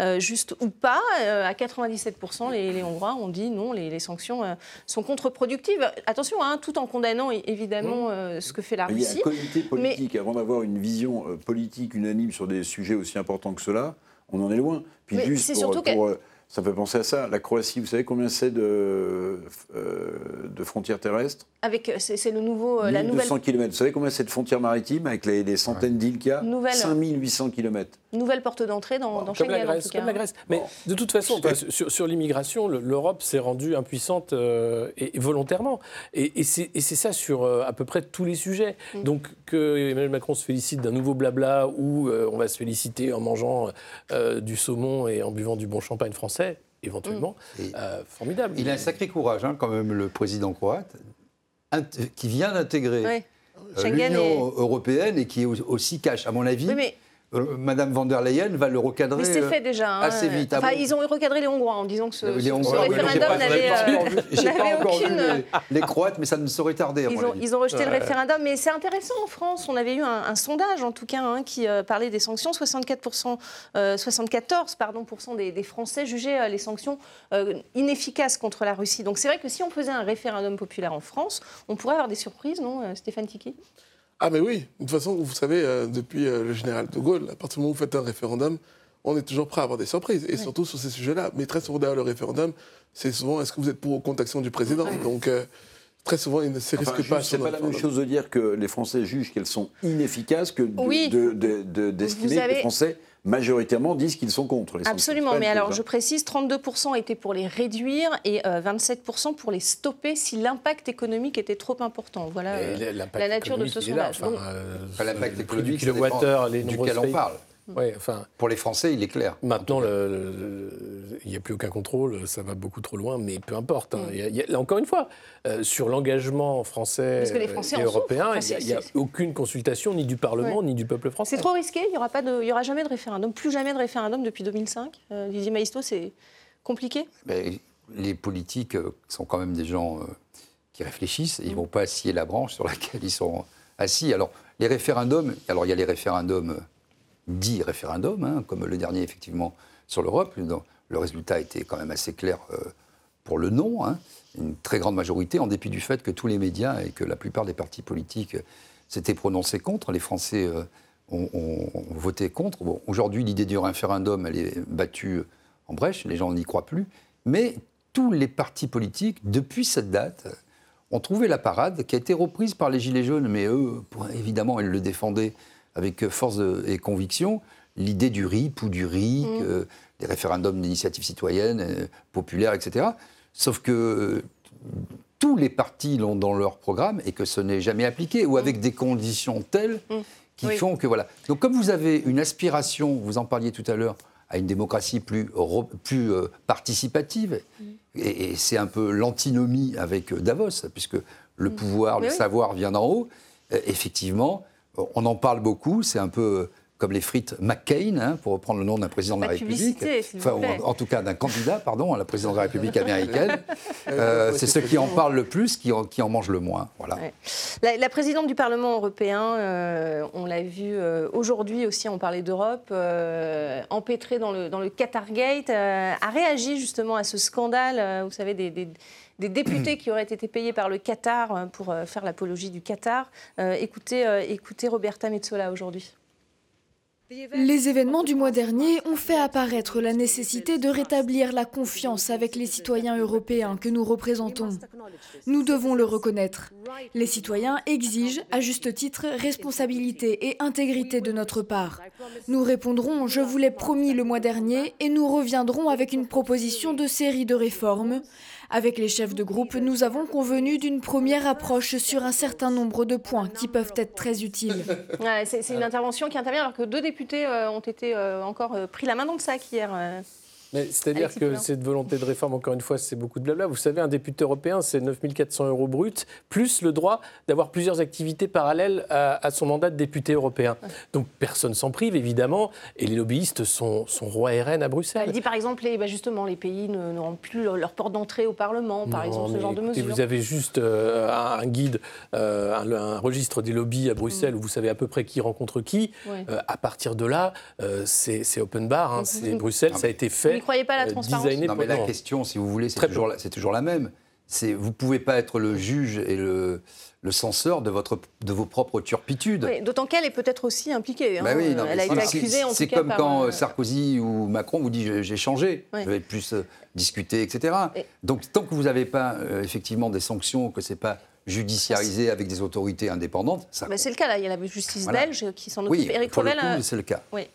euh, justes ou pas. à 97%, les, Hongrois ont dit non, les, sanctions sont contre-productives. Attention, hein, tout en condamnant évidemment ce que fait la Russie. Il y a un comité politique, avant d'avoir une vision politique unanime sur des sujets aussi importants que cela, on en est loin. Puis juste pour, ça fait penser à ça. La Croatie, vous savez combien c'est de, euh, de frontières terrestres? Avec, c'est le nouveau, euh, la nouvelle. km. Vous savez combien c'est de frontières maritimes avec les, centaines d'îles qu'il y a? Nouvelle... 5800 km. Nouvelle porte d'entrée dans, dans Schengen. La Grèce, en tout cas. Comme la Grèce. Mais de toute façon, sur, sur l'immigration, l'Europe s'est rendue impuissante euh, et, volontairement. Et, et c'est ça sur à peu près tous les sujets. Mm. Donc que Emmanuel Macron se félicite d'un nouveau blabla où on va se féliciter en mangeant du saumon et en buvant du bon champagne français éventuellement, mm. euh, formidable. Il a un sacré courage, hein, quand même, le président croate, qui vient d'intégrer euh, l'Union européenne et qui est aussi cache, à mon avis. Euh, Madame van der Leyen va le recadrer Mais c'est fait déjà, hein. assez vite. Enfin, ils ont recadré les Hongrois en disant que ce, les référendum n'avait aucune... Les, Croates, mais ça ne saurait tarder. Ils, ont, ils ont, rejeté le référendum, mais c'est intéressant en France. On avait eu un, sondage, en tout cas, hein, qui parlait des sanctions. 64%, 74 pardon, des, des, Français jugeaient les sanctions inefficaces contre la Russie. Donc c'est vrai que si on faisait un référendum populaire en France, on pourrait avoir des surprises, non, Stéphane Tiki ah mais oui, de toute façon, vous savez, euh, depuis euh, le général de Gaulle, à partir du moment où vous faites un référendum, on est toujours prêt à avoir des surprises, et surtout sur ces sujets-là. Mais très souvent, derrière le référendum, c'est souvent est-ce que vous êtes pour ou contre l'action du président? Donc, euh, très souvent, il ne se risque pas. C'est pas la même chose de dire que les Français jugent qu'elles sont inefficaces que d'estimer que les Français majoritairement disent qu'ils sont contre les Absolument, mais alors je précise, 32% étaient pour les réduire et 27% euh, pour les stopper si l'impact économique était trop important. Voilà euh, la nature de ce sondage. Euh, l'impact économique, le water, les duquel on parle. Ouais, enfin, Pour les Français, il est clair. Maintenant, il n'y a plus aucun contrôle, ça va beaucoup trop loin, mais peu importe. Hein. Mm. encore une fois, euh, sur l'engagement français, et européen, il n'y a, aucune consultation ni du Parlement ni du peuple français. C'est trop risqué, il n'y aura, pas de, y aura jamais de référendum, plus jamais de référendum depuis 2005. Euh, Didier Maïsto, c'est compliqué ben, Les politiques euh, sont quand même des gens qui réfléchissent, ils ne mm. vont pas scier la branche sur laquelle ils sont assis. Alors, les référendums, alors il y a les référendums dit référendum, hein, comme le dernier effectivement sur l'Europe. Le résultat était quand même assez clair euh, pour le non, hein. une très grande majorité, en dépit du fait que tous les médias et que la plupart des partis politiques s'étaient prononcés contre. Les Français euh, ont, voté contre. Aujourd'hui, l'idée du référendum, elle est battue en brèche, les gens n'y croient plus. Mais tous les partis politiques, depuis cette date, ont trouvé la parade qui a été reprise par les Gilets jaunes, mais eux, évidemment, ils le défendaient avec force et conviction l'idée du RIP ou du RIC, mm. euh, des référendums d'initiative citoyenne, euh, populaire, etc. Sauf que euh, tous les partis l'ont dans leur programme et que ce n'est jamais appliqué, ou avec mm. des conditions telles mm. qui font que voilà. Donc comme vous avez une aspiration, vous en parliez tout à l'heure, à une démocratie plus, plus participative, et, c'est un peu l'antinomie avec Davos, puisque le pouvoir, le savoir vient d'en haut, effectivement, on en parle beaucoup, c'est un peu comme les frites McCain, hein, pour reprendre le nom d'un président de la, République. Enfin, en, tout cas d'un candidat, pardon, à la présidence de la République [laughs] américaine. Euh, c'est ceux qui en parlent le plus qui en, qui en mangent le moins. Voilà. La, présidente du Parlement européen, euh, on l'a vu euh, aujourd'hui aussi, on parlait d'Europe, empêtrée dans le, dans le Qatargate, a réagi justement à ce scandale, vous savez, des des députés qui auraient été payés par le Qatar euh, pour euh, faire l'apologie du Qatar. Euh, écoutez, écoutez Roberta Metsola aujourd'hui. Les événements du mois dernier ont fait apparaître la nécessité de rétablir la confiance avec les citoyens européens que nous représentons. Nous devons le reconnaître. Les citoyens exigent, à juste titre, responsabilité et intégrité de notre part. Nous répondrons, je vous l'ai promis le mois dernier, et nous reviendrons avec une proposition de série de réformes avec les chefs de groupe, nous avons convenu d'une première approche sur un certain nombre de points qui peuvent être très utiles. [laughs] c'est une intervention qui intervient alors que deux députés euh, ont été euh, encore euh, pris la main dans le sac hier. C'est-à-dire que cette volonté de réforme, encore une fois, c'est beaucoup de blabla. Vous savez, un député européen, c'est 9400 euros brut, plus le droit d'avoir plusieurs activités parallèles à, son mandat de député européen. Donc personne s'en prive, évidemment, et les lobbyistes sont, sont rois et reines à Bruxelles. Elle dit par exemple, les, bah, justement, les pays n'auront plus leur, porte d'entrée au Parlement, par exemple, ce genre de mesures. Vous avez juste euh, un guide, euh, un, registre des lobbies à Bruxelles, mm. où vous savez à peu près qui rencontre qui. Euh, à partir de là, c'est open bar. Hein. c'est Bruxelles, ça a été fait ne croyez pas à la transparence Non, mais la question, si vous voulez, c'est toujours, toujours, la même. Vous ne pouvez pas être le juge et le, le censeur de, votre, de vos propres turpitudes. D'autant qu'elle est peut-être aussi impliquée. Hein. Bah elle a été accusée en C'est comme quand euh, Sarkozy ou Macron vous dit j'ai changé, je vais plus euh, discuter, etc. Donc tant que vous n'avez pas euh, effectivement des sanctions, que ce n'est pas judiciarisé avec des autorités indépendantes. Bah, c'est le cas là, il y a la justice belge qui s'en occupe. Oui, Eric pour le coup, c'est le cas. Oui.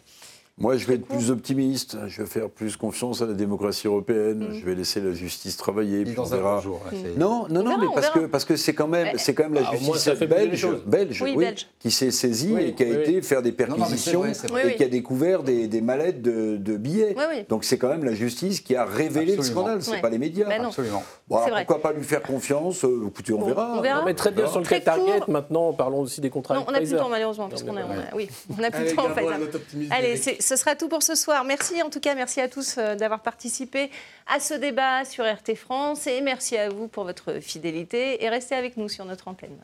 Moi, je vais être plus optimiste. Je vais faire plus confiance à la démocratie européenne. Mm. Je vais laisser la justice travailler. Puis on verra. Jour, Non, non, non, mais parce que parce que c'est quand même c'est quand même la ah, justice belge, belge, oui, qui s'est saisie et qui a été faire des perquisitions et qui a découvert des, des mallettes de, de billets. Donc c'est quand même la justice qui a révélé le scandale. C'est pas les médias. Ben Absolument. Bon, pourquoi pas lui faire confiance euh, Écoutez, on verra. On verra. mais très bien sur le cas Target. Maintenant, parlons aussi des contrats. On n'a plus le temps malheureusement parce qu'on a oui, on a plus le temps en fait. Allez, ce sera tout pour ce soir. Merci en tout cas, merci à tous euh, d'avoir participé à ce débat sur RT France et merci à vous pour votre fidélité et restez avec nous sur notre antenne.